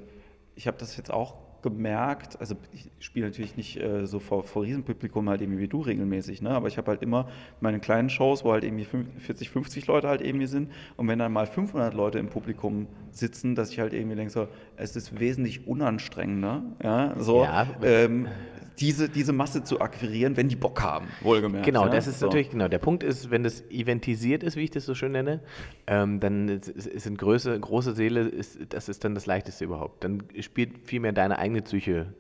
ich habe das jetzt auch gemerkt, also ich spiele natürlich nicht äh, so vor, vor Riesenpublikum halt irgendwie wie du regelmäßig, ne? aber ich habe halt immer meine kleinen Shows, wo halt irgendwie fünf- 40, 50 Leute halt irgendwie sind und wenn dann mal 500 Leute im Publikum sitzen, dass ich halt irgendwie denke so, es ist wesentlich unanstrengender, ja, so, Ja. ähm, diese, diese Masse zu akquirieren, wenn die Bock haben, wohlgemerkt. Genau, ja? das ist So. natürlich, genau. Der Punkt ist, wenn das eventisiert ist, wie ich das so schön nenne, ähm, dann ist, ist in Größe, große Seele, ist, das ist dann das Leichteste überhaupt. Dann spielt vielmehr deine eigene Psyche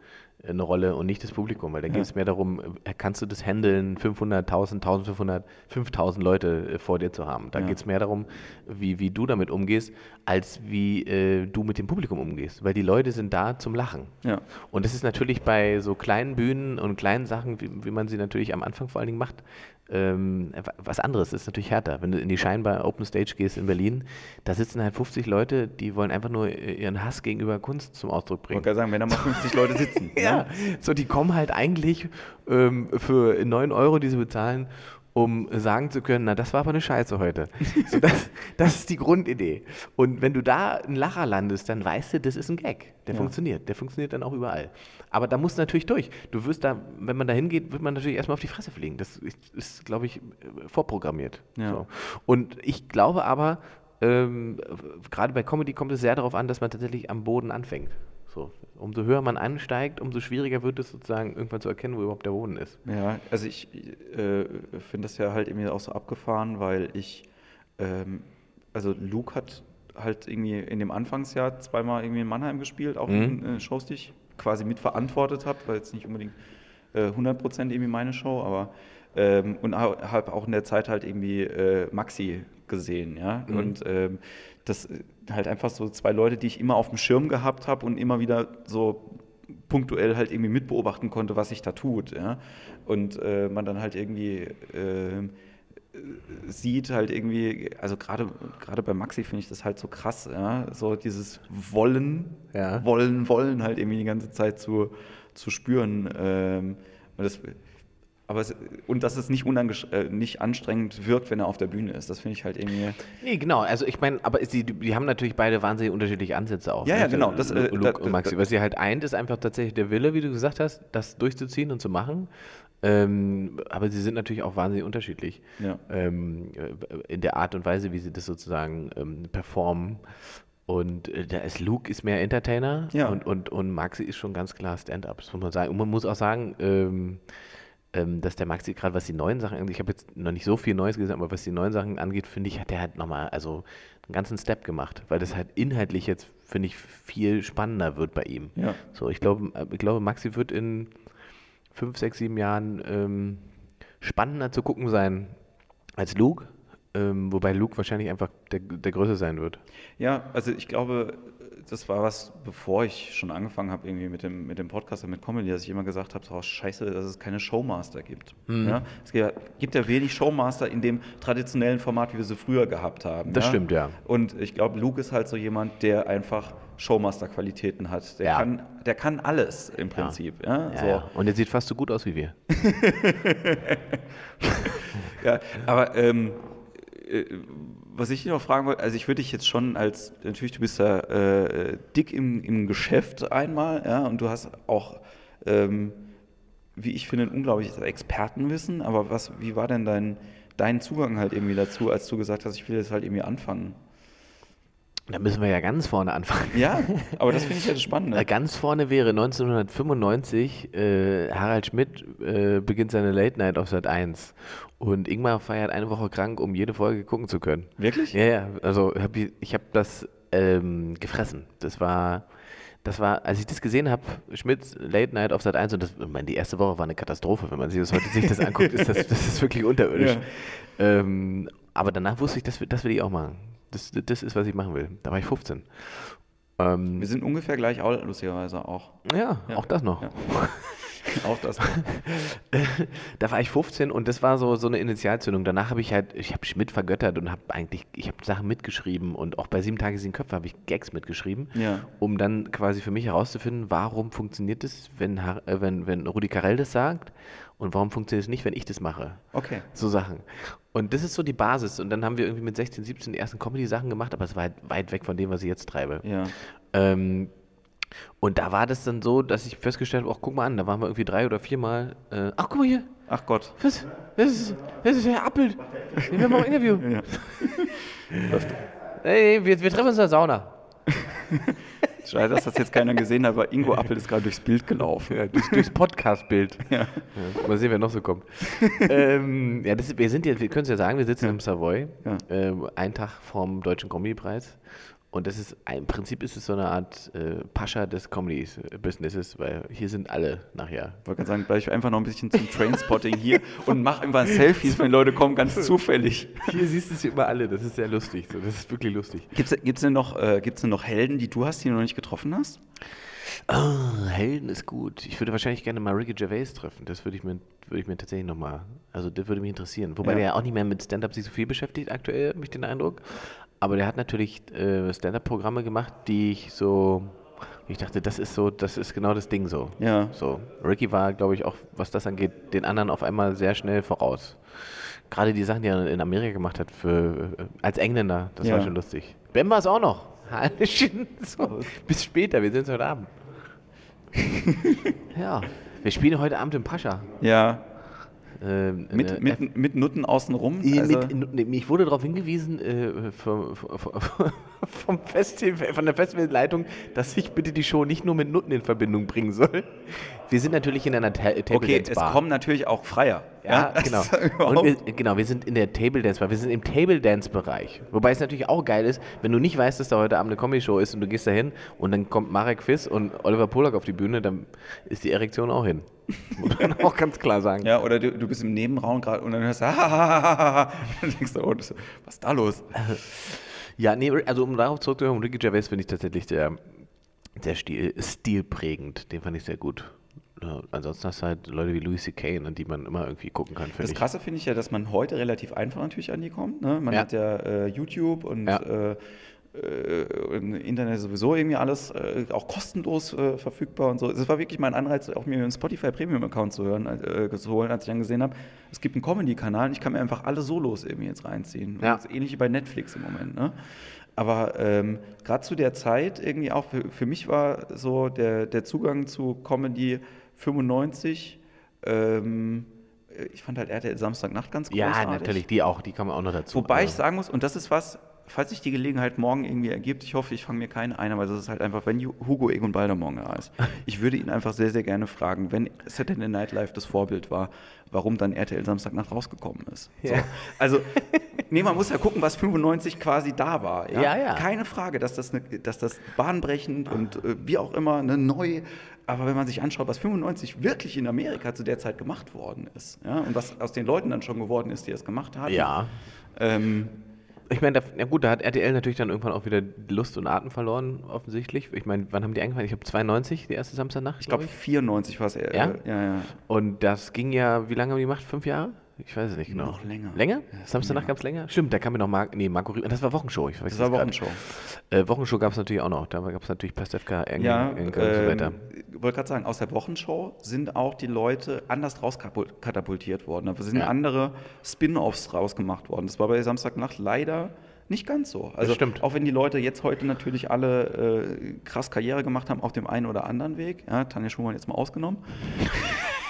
eine Rolle und nicht das Publikum, weil da geht es mehr darum, äh, kannst du das handeln, 500, 1000, 1500, 5000 Leute äh, vor dir zu haben. Da Ja. geht es mehr darum, wie, wie du damit umgehst, als wie äh, du mit dem Publikum umgehst, weil die Leute sind da zum Lachen. Ja. Und das ist natürlich bei so kleinen Bühnen und kleinen Sachen, wie, wie man sie natürlich am Anfang vor allen Dingen macht, ähm, was anderes. Das ist natürlich härter. Wenn du in die scheinbar Open Stage gehst in Berlin, da sitzen halt 50 Leute, die wollen einfach nur ihren Hass gegenüber Kunst zum Ausdruck Ich bringen. wollte gerade sagen, wenn da mal 50 Leute sitzen. Ja, so die kommen halt eigentlich ähm, für 9 Euro, die sie bezahlen, um sagen zu können, na, das war aber eine Scheiße heute. So, das, das ist die Grundidee. Und wenn du da einen Lacher landest, dann weißt du, das ist ein Gag. Der Ja. funktioniert. Der funktioniert dann auch überall. Aber da musst du natürlich durch. Du wirst da, wenn man da hingeht, wird man natürlich erstmal auf die Fresse fliegen. Das ist, ist glaube ich, vorprogrammiert. Ja. So. Und ich glaube aber, ähm, gerade bei Comedy kommt es sehr darauf an, dass man tatsächlich am Boden anfängt. So, umso höher man ansteigt, umso schwieriger wird es sozusagen irgendwann zu erkennen, wo überhaupt der Boden ist. Ja, also ich äh, finde das ja halt irgendwie auch so abgefahren, weil ich, ähm, also Luke hat halt irgendwie in dem Anfangsjahr zweimal irgendwie in Mannheim gespielt, auch Mhm. in äh, Shows, die ich quasi mitverantwortet habe, weil jetzt nicht unbedingt äh, 100% irgendwie meine Show, aber ähm, und habe auch in der Zeit halt irgendwie äh, Maxi gesehen, ja, Mhm. und ähm, das äh, halt einfach so zwei Leute, die ich immer auf dem Schirm gehabt habe und immer wieder so punktuell halt irgendwie mitbeobachten konnte, was sich da tut, ja, und äh, man dann halt irgendwie ähm, sieht halt irgendwie, also gerade gerade bei Maxi finde ich das halt so krass, ja, so dieses Wollen, Ja. Wollen, Wollen halt irgendwie die ganze Zeit zu, zu spüren. Ähm, und, das, aber es, und dass es nicht, äh, nicht anstrengend wirkt, wenn er auf der Bühne ist. Das finde ich halt irgendwie. Nee, genau. Also ich meine, aber sie, die haben natürlich beide wahnsinnig unterschiedliche Ansätze auch. Ja, ne? ja, genau. Das, äh, Luke da- und Maxi. Was sie halt eint, ist einfach tatsächlich der Wille, wie du gesagt hast, das durchzuziehen und zu machen. Ähm, aber sie sind natürlich auch wahnsinnig unterschiedlich Ja. ähm, äh, in der Art und Weise, wie sie das sozusagen ähm, performen. Und äh, da ist Luke ist mehr Entertainer Ja. und, und, und Maxi ist schon ganz klar Stand-up, das muss man sagen. Und man muss auch sagen, ähm, dass der Maxi gerade was die neuen Sachen angeht, ich habe jetzt noch nicht so viel Neues gesehen, aber was die neuen Sachen angeht, finde ich, hat der halt nochmal also einen ganzen Step gemacht, weil das halt inhaltlich jetzt, finde ich, viel spannender wird bei ihm. Ja. So, ich glaube, äh, ich glaube, Maxi wird in fünf, sechs, sieben Jahren ähm, spannender zu gucken sein als Luke, ähm, wobei Luke wahrscheinlich einfach der, der Größe sein wird. Ja, also ich glaube, das war was, bevor ich schon angefangen habe irgendwie mit dem, mit dem Podcast und mit Comedy, dass ich immer gesagt habe, so, oh, scheiße, dass es keine Showmaster gibt. Mhm. Ja? Es gibt ja, ja wenig Showmaster in dem traditionellen Format, wie wir sie früher gehabt haben. Das stimmt, ja. Und ich glaube, Luke ist halt so jemand, der einfach Showmaster-Qualitäten hat. Der, Ja. kann, der kann alles im Prinzip. Ja. Ja, so. ja. Und er sieht fast so gut aus wie wir. Ja, aber ähm, äh, was ich noch fragen wollte, also ich würde dich jetzt schon als, natürlich, du bist ja äh, dick im, im Geschäft einmal, ja, und du hast auch, ähm, wie ich finde, ein unglaubliches Expertenwissen, aber was, wie war denn dein, dein Zugang halt irgendwie dazu, als du gesagt hast, ich will jetzt halt irgendwie anfangen? Da müssen wir ja ganz vorne anfangen. Ja, aber das finde ich ja das Spannende. Ganz vorne wäre 1995, äh, Harald Schmidt äh, beginnt seine Late Night auf Sat 1 und Ingmar feiert eine Woche krank, um jede Folge gucken zu können. Wirklich? Ja, ja, also hab ich, ich habe das ähm, gefressen. Das war das war, als ich das gesehen habe, Schmidt Late Night auf Sat 1 und das, ich meine, die erste Woche war eine Katastrophe. Wenn man sich das heute sich das anguckt, ist das, das ist wirklich unterirdisch. Ja. Ähm, aber danach wusste ich, das, das will ich auch machen. Das, das ist, was ich machen will. Da war ich 15. Ähm, Wir sind ungefähr gleich alt, lustigerweise auch. Ja, ja. auch das noch. Ja. Auch das. da war ich 15 und das war so, so eine Initialzündung. Danach habe ich halt, ich habe Schmidt vergöttert und habe eigentlich, ich habe Sachen mitgeschrieben und auch bei sieben Tage sieben Köpfe habe ich Gags mitgeschrieben, ja. um dann quasi für mich herauszufinden, warum funktioniert das, wenn, äh, wenn, wenn Rudi Carell das sagt und warum funktioniert es nicht, wenn ich das mache. Okay. So Sachen. Und das ist so die Basis. Und dann haben wir irgendwie mit 16, 17 die ersten Comedy-Sachen gemacht, aber es war halt weit weg von dem, was ich jetzt treibe. Ja. Ähm, und da war das dann so, dass ich festgestellt habe, ach, guck mal an, da waren wir irgendwie drei oder viermal. Äh, ach, guck mal hier. Ach Gott. Was? Das ist, das ist Herr Appelt. Wir haben mal ein Interview. Ja. hey, wir, wir treffen uns in der Sauna. Schade, dass das jetzt keiner gesehen hat, aber Ingo Appel ist gerade durchs Bild gelaufen. Ja, durch, durchs Podcast-Bild. Ja. ja. Mal sehen, wer noch so kommt. ähm, ja, das, wir sind jetzt, wir können es ja sagen, wir sitzen ja. im Savoy, ja. äh, einen Tag vom Deutschen Comedy-Preis. Und das ist, im Prinzip ist es so eine Art äh, Pascha des Comedy-Businesses, weil hier sind alle nachher. Ich wollte gerade sagen, bleib ich einfach noch ein bisschen zum Trainspotting hier und mach einfach Selfies, wenn Leute kommen, ganz zufällig. Hier siehst du sie immer alle, das ist sehr lustig, so, das ist wirklich lustig. Gibt es denn, noch, äh, denn noch Helden, die du hast, die du noch nicht getroffen hast? Oh, Helden ist gut. Ich würde wahrscheinlich gerne mal Ricky Gervais treffen. Das würde ich mir, würde ich mir tatsächlich nochmal, also das würde mich interessieren. Wobei ja. der ja auch nicht mehr mit Stand-Up sich so viel beschäftigt aktuell, habe ich den Eindruck. Aber der hat natürlich äh, Stand-up-Programme gemacht, die ich so, ich dachte, das ist so, das ist genau das Ding so. Ja. So, Ricky war, glaube ich, auch, was das angeht, den anderen auf einmal sehr schnell voraus. Gerade die Sachen, die er in Amerika gemacht hat, für, äh, als Engländer, das ja. war schon lustig. Ben war es auch noch. so, bis später, wir sind es heute Abend. ja, wir spielen heute Abend im Pascha. Ja. Ähm, mit, äh, mit, mit Nutten außenrum? Also mit, ich wurde darauf hingewiesen äh, vom, vom Festival, von der Festivalleitung, dass ich bitte die Show nicht nur mit Nutten in Verbindung bringen soll. Wir sind natürlich in einer Ta Table Okay, Dance Bar. es kommen natürlich auch Freier. Ja, ja genau. Und wir, genau, wir sind in der Table Dance Bar. Wir sind im Table Dance Bereich. Wobei es natürlich auch geil ist, wenn du nicht weißt, dass da heute Abend eine Comedy Show ist und du gehst da hin und dann kommt Marek Fiss und Oliver Polak auf die Bühne, dann ist die Erektion auch hin. Muss man auch ganz klar sagen. Ja, oder du, du bist im Nebenraum gerade und dann hörst du, ha, dann denkst du, oh, das, was ist da los? Ja, nee, also um darauf zurückzukommen, Ricky Gervais finde ich tatsächlich sehr, sehr stil, stilprägend. Den fand ich sehr gut. Ja, ansonsten hast du halt Leute wie Louis C.K., an die man immer irgendwie gucken kann. Das Krasse finde ich ja, dass man heute relativ einfach natürlich an die kommt. Ne? Man ja. hat ja äh, YouTube und ja. äh, äh, im Internet sowieso irgendwie alles äh, auch kostenlos äh, verfügbar und so. Es war wirklich mein Anreiz, auch mir einen Spotify Premium Account zu hören, äh, zu holen, als ich dann gesehen habe, es gibt einen Comedy-Kanal und ich kann mir einfach alle Solos irgendwie jetzt reinziehen. Ja. ähnlich wie bei Netflix im Moment. Ne? Aber ähm, gerade zu der Zeit irgendwie auch für, für mich war so der, der Zugang zu Comedy 95. Ähm, ich fand halt RTL Samstagnacht ganz großartig. Ja, natürlich, die auch, die kommen auch noch dazu. Wobei also. ich sagen muss, und das ist was, falls sich die Gelegenheit morgen irgendwie ergibt, ich hoffe, ich fange mir keinen ein, aber das ist halt einfach, wenn Hugo Egon Balder morgen da ist. Ich würde ihn einfach sehr, sehr gerne fragen, wenn Saturday Night Live das Vorbild war, warum dann RTL Samstagnacht rausgekommen ist. Ja. So. Also, nee, man muss ja gucken, was 95 quasi da war. Ja, ja. ja. Keine Frage, dass das, ne, dass das bahnbrechend und äh, wie auch immer ne, neu aber wenn man sich anschaut, was 95 wirklich in Amerika zu der Zeit gemacht worden ist, ja, und was aus den Leuten dann schon geworden ist, die es gemacht haben, ja. Ähm, ich meine, ja gut, da hat RTL natürlich dann irgendwann auch wieder Lust und Atem verloren, offensichtlich. Ich meine, wann haben die angefangen? Ich habe 92, die erste Samstagnacht. Ich glaube, glaub 94 war es eher. Ja? ja, ja. Und das ging ja, wie lange haben die gemacht? Fünf Jahre? Ich weiß es nicht genau. Noch länger. Länger? Ja, Samstagnacht gab es länger? Stimmt, da kam mir noch Marc, nee, Marco Riemann, das war Wochenshow. Ich weiß das war Wochenshow. Äh, Wochenshow gab es natürlich auch noch. Da gab es natürlich Pastewka, Engel, ja, ähm, und so weiter. Ich wollte gerade sagen, aus der Wochenshow sind auch die Leute anders rauskatapultiert worden. Da sind ja. andere Spin-Offs rausgemacht worden. Das war bei Samstagnacht leider nicht ganz so. Also auch wenn die Leute jetzt heute natürlich alle äh, krass Karriere gemacht haben auf dem einen oder anderen Weg, ja, Tanja Schumann jetzt mal ausgenommen.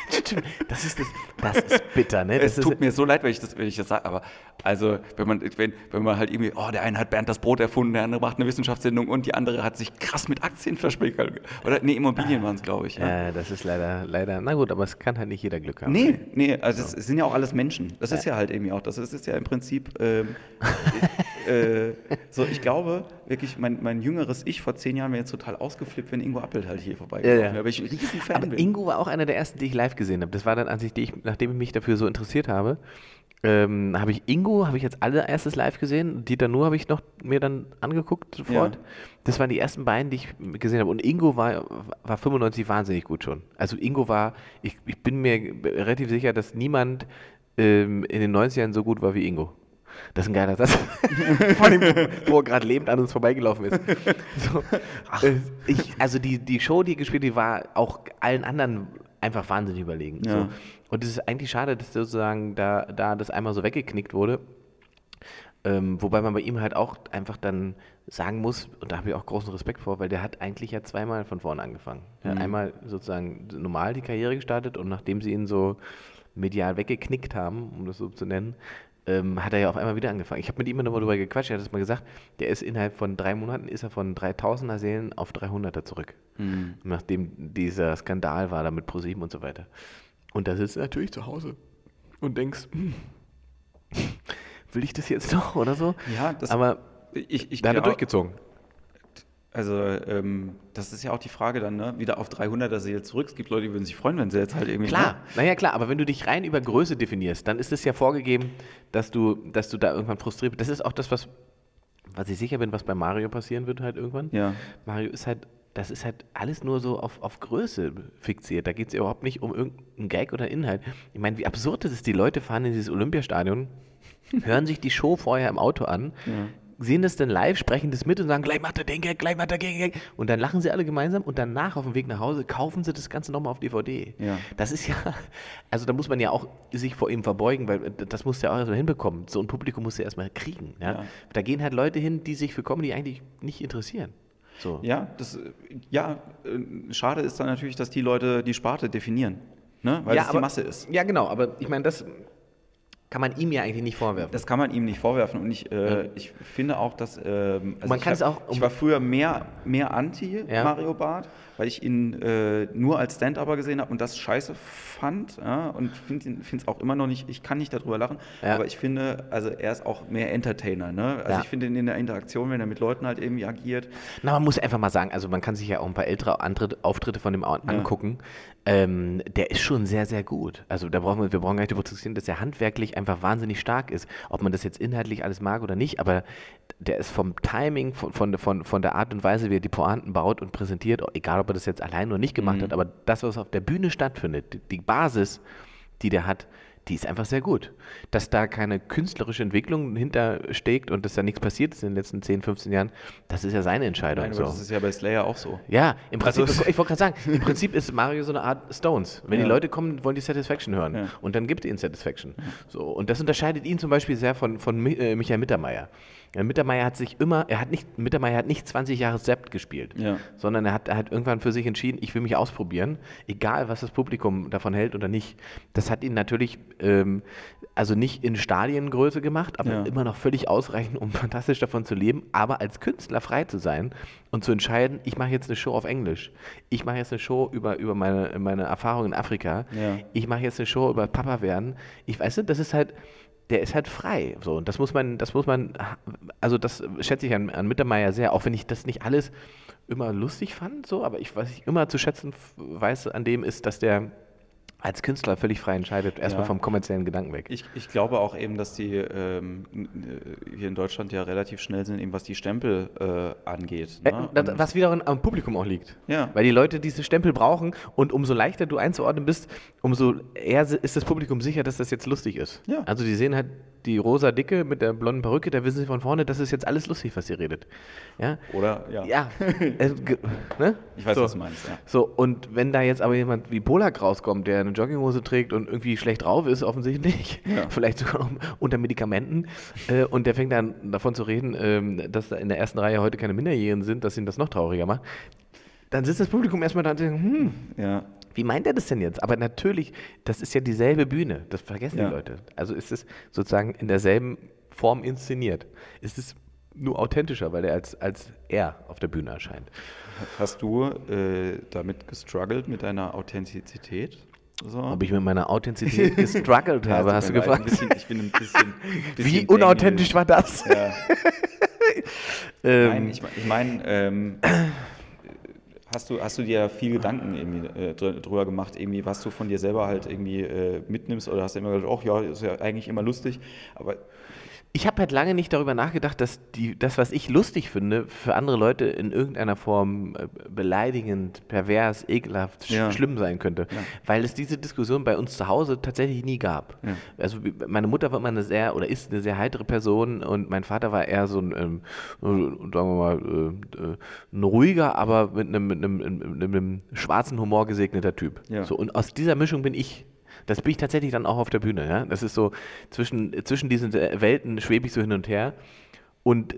Das ist, das, das ist bitter, ne? Das es tut mir so leid, wenn ich das, wenn ich das sage, aber also, wenn man, wenn, wenn man halt irgendwie, oh, der eine hat Bernd das Brot erfunden, der andere macht eine Wissenschaftssendung und die andere hat sich krass mit Aktien verspielt. Oder, nee, Immobilien waren es, glaube ich. Ja. ja. das ist leider, leider, na gut, aber es kann halt nicht jeder Glück haben. Nee, nee, also so. es sind ja auch alles Menschen. Das ja. ist ja halt irgendwie auch, das ist ja im Prinzip, ähm, äh, so, ich glaube wirklich, mein, mein jüngeres Ich vor zehn Jahren wäre jetzt total ausgeflippt, wenn Ingo Appelt halt hier vorbeigelaufen Ja, ja. wäre. Aber ich ein riesen Fan Aber bin. Ingo war auch einer der ersten, die ich live gesehen habe. Das war dann, als ich, die ich nachdem ich mich dafür so interessiert habe, ähm, habe ich Ingo, habe ich jetzt allererstes live gesehen. Dieter Nuhr habe ich noch mir dann angeguckt sofort. Ja. Das waren die ersten beiden, die ich gesehen habe. Und Ingo war, war 95 wahnsinnig gut schon. Also Ingo war, ich, ich bin mir relativ sicher, dass niemand ähm, in den 90ern so gut war wie Ingo. Das ist ein geiler Satz. Von dem, wo er gerade lebend an uns vorbeigelaufen ist. So, ich, also die, die Show, die gespielt die war auch allen anderen einfach wahnsinnig überlegen. Ja. So. Und es ist eigentlich schade, dass sozusagen da, da das einmal so weggeknickt wurde. Ähm, wobei man bei ihm halt auch einfach dann sagen muss, und da habe ich auch großen Respekt vor, weil der hat eigentlich ja zweimal von vorne angefangen. Hat Mhm. einmal sozusagen normal die Karriere gestartet und nachdem sie ihn so medial weggeknickt haben, um das so zu nennen, ähm, hat er ja auf einmal wieder angefangen. Ich habe mit ihm immer darüber gequatscht, er hat es mal gesagt, der ist innerhalb von drei Monaten ist er von 3000er Seelen auf 300er zurück. Mhm. Nachdem dieser Skandal war da mit ProSieben und so weiter. Und da sitzt du natürlich zu Hause und denkst, hm, will ich das jetzt noch oder so? Ja, das, Aber ich, ich da hat er durchgezogen. Also, ähm, das ist ja auch die Frage dann, ne? Wieder auf 300er Seele zurück. Es gibt Leute, die würden sich freuen, wenn sie jetzt halt irgendwie. Klar, naja klar, aber wenn du dich rein über Größe definierst, dann ist es ja vorgegeben, dass du, dass du da irgendwann frustriert bist. Das ist auch das, was, was ich sicher bin, was bei Mario passieren wird halt irgendwann. Ja. Mario ist halt, das ist halt alles nur so auf, auf Größe fixiert. Da geht es überhaupt nicht um irgendeinen Gag oder Inhalt. Ich meine, wie absurd ist es, die Leute fahren in dieses Olympiastadion, hören sich die Show vorher im Auto an, sehen das dann live, sprechen das mit und sagen, gleich macht er den Gag, gleich macht er den Gag. Und dann lachen sie alle gemeinsam und danach auf dem Weg nach Hause kaufen sie das Ganze nochmal auf DVD. Ja. Das ist ja, also da muss man ja auch sich vor ihm verbeugen, weil das muss ja auch erstmal hinbekommen. So ein Publikum muss ja erstmal kriegen. Ja? Ja. Da gehen halt Leute hin, die sich für Comedy eigentlich nicht interessieren. So. Ja, das, ja, äh, schade ist dann natürlich, dass die Leute die Sparte definieren. Ne? Weil ja, die aber- Masse ist. Ja, genau, aber ich meine, das kann man ihm ja eigentlich nicht vorwerfen. Das kann man ihm nicht vorwerfen. Und ich, äh, ich finde auch, dass. Ähm, also Man ich kann es auch- Ich war früher mehr, mehr anti Ja. Mario Barth, weil ich ihn äh, nur als Stand-Upper gesehen habe und das scheiße fand. Ja, und finde es auch immer noch nicht. Ich kann nicht darüber lachen, Ja. aber ich finde, also er ist auch mehr Entertainer. Ne? Also Ja. ich finde ihn in der Interaktion, wenn er mit Leuten halt irgendwie agiert. Na, man muss einfach mal sagen, also man kann sich ja auch ein paar ältere Antritt, Auftritte von dem angucken. Ähm, der ist schon sehr, sehr gut. Also da brauchen wir, wir brauchen gar nicht darüber zu diskutieren, dass er handwerklich einfach wahnsinnig stark ist. Ob man das jetzt inhaltlich alles mag oder nicht, aber der ist vom Timing, von, von, von, von der Art und Weise, wie er die Pointen baut und präsentiert, egal ob er das jetzt allein oder nicht gemacht hat, aber das, was auf der Bühne stattfindet, die, Basis, die der hat, die ist einfach sehr gut. Dass da keine künstlerische Entwicklung hintersteckt und dass da nichts passiert ist in den letzten 10, 15 Jahren, das ist ja seine Entscheidung. Nein, so. das ist ja bei Slayer auch so. Ja, im Prinzip, Also- ich wollte gerade sagen, im Prinzip ist Mario so eine Art Stones. Wenn Ja. die Leute kommen, wollen die Satisfaction hören. Ja. Und dann gibt ihnen Satisfaction. So, und das unterscheidet ihn zum Beispiel sehr von, von äh, Michael Mittermeier. Ja, Mittermeier hat sich immer, er hat nicht, Mittermeier hat nicht 20 Jahre Sept gespielt, Ja. sondern er hat, er hat irgendwann für sich entschieden, ich will mich ausprobieren, egal was das Publikum davon hält oder nicht. Das hat ihn natürlich, ähm, also nicht in Stadiengröße gemacht, aber Ja. immer noch völlig ausreichend, um fantastisch davon zu leben, aber als Künstler frei zu sein und zu entscheiden, ich mache jetzt eine Show auf Englisch, ich mache jetzt eine Show über, über meine, meine Erfahrung in Afrika, ich mache jetzt eine Show über Papa werden. Ich weiß nicht, das ist halt, der ist halt frei. So, und das muss man, das muss man, also das schätze ich an, an Mittermeier sehr, auch wenn ich das nicht alles immer lustig fand, so, aber ich, was ich immer zu schätzen weiß an dem ist, dass der als Künstler völlig frei entscheidet, erstmal Ja. vom kommerziellen Gedanken weg. Ich, ich glaube auch eben, dass die ähm, äh, hier in Deutschland ja relativ schnell sind, eben was die Stempel äh, angeht. Äh, Ne? Und- was wiederum am Publikum auch liegt. Ja. Weil die Leute diese Stempel brauchen und umso leichter du einzuordnen bist, umso eher ist das Publikum sicher, dass das jetzt lustig ist. Ja. Also die sehen halt die rosa Dicke mit der blonden Perücke, da wissen sie von vorne, das ist jetzt alles lustig, was sie redet. Ja. Oder, ja. Ja. ne? Ich weiß, so. was du meinst, ja. So, und wenn da jetzt aber jemand wie Polak rauskommt, der eine Jogginghose trägt und irgendwie schlecht drauf ist, offensichtlich, Ja. vielleicht sogar noch unter Medikamenten, äh, und der fängt dann davon zu reden, ähm, dass da in der ersten Reihe heute keine Minderjährigen sind, dass ihn das noch trauriger macht, dann sitzt das Publikum erstmal da und denkt, hm, Ja. Wie meint er das denn jetzt? Aber natürlich, das ist ja dieselbe Bühne, das vergessen Ja. die Leute. Also ist es sozusagen in derselben Form inszeniert. Ist es nur authentischer, weil er als, als er auf der Bühne erscheint. Hast du äh, damit gestruggelt, mit deiner Authentizität? So. Ob ich mit meiner Authentizität gestruggelt ja, habe, hast du gefragt? Bisschen, ich bin ein bisschen. bisschen Wie unauthentisch war das? Ja. ähm, Nein, ich, ich meine, ähm, hast, du, hast du dir viel Gedanken irgendwie äh, drüber gemacht, irgendwie, was du von dir selber halt irgendwie äh, mitnimmst? Oder hast du immer gesagt, ach ja, ist ja eigentlich immer lustig, aber ich habe halt lange nicht darüber nachgedacht, dass die, das, was ich lustig finde, für andere Leute in irgendeiner Form äh, beleidigend, pervers, ekelhaft, ja. schlimm sein könnte. Ja. Weil es diese Diskussion bei uns zu Hause tatsächlich nie gab. Ja. Also meine Mutter war immer eine sehr, oder ist eine sehr heitere Person und mein Vater war eher so ein, ähm, sagen wir mal, äh, äh, ein ruhiger, aber mit einem, mit einem, mit einem schwarzen Humor gesegneter Typ. So, und aus dieser Mischung bin ich das bin ich tatsächlich dann auch auf der Bühne. Ja? Das ist so, zwischen, zwischen diesen Welten schwebe ich so hin und her. Und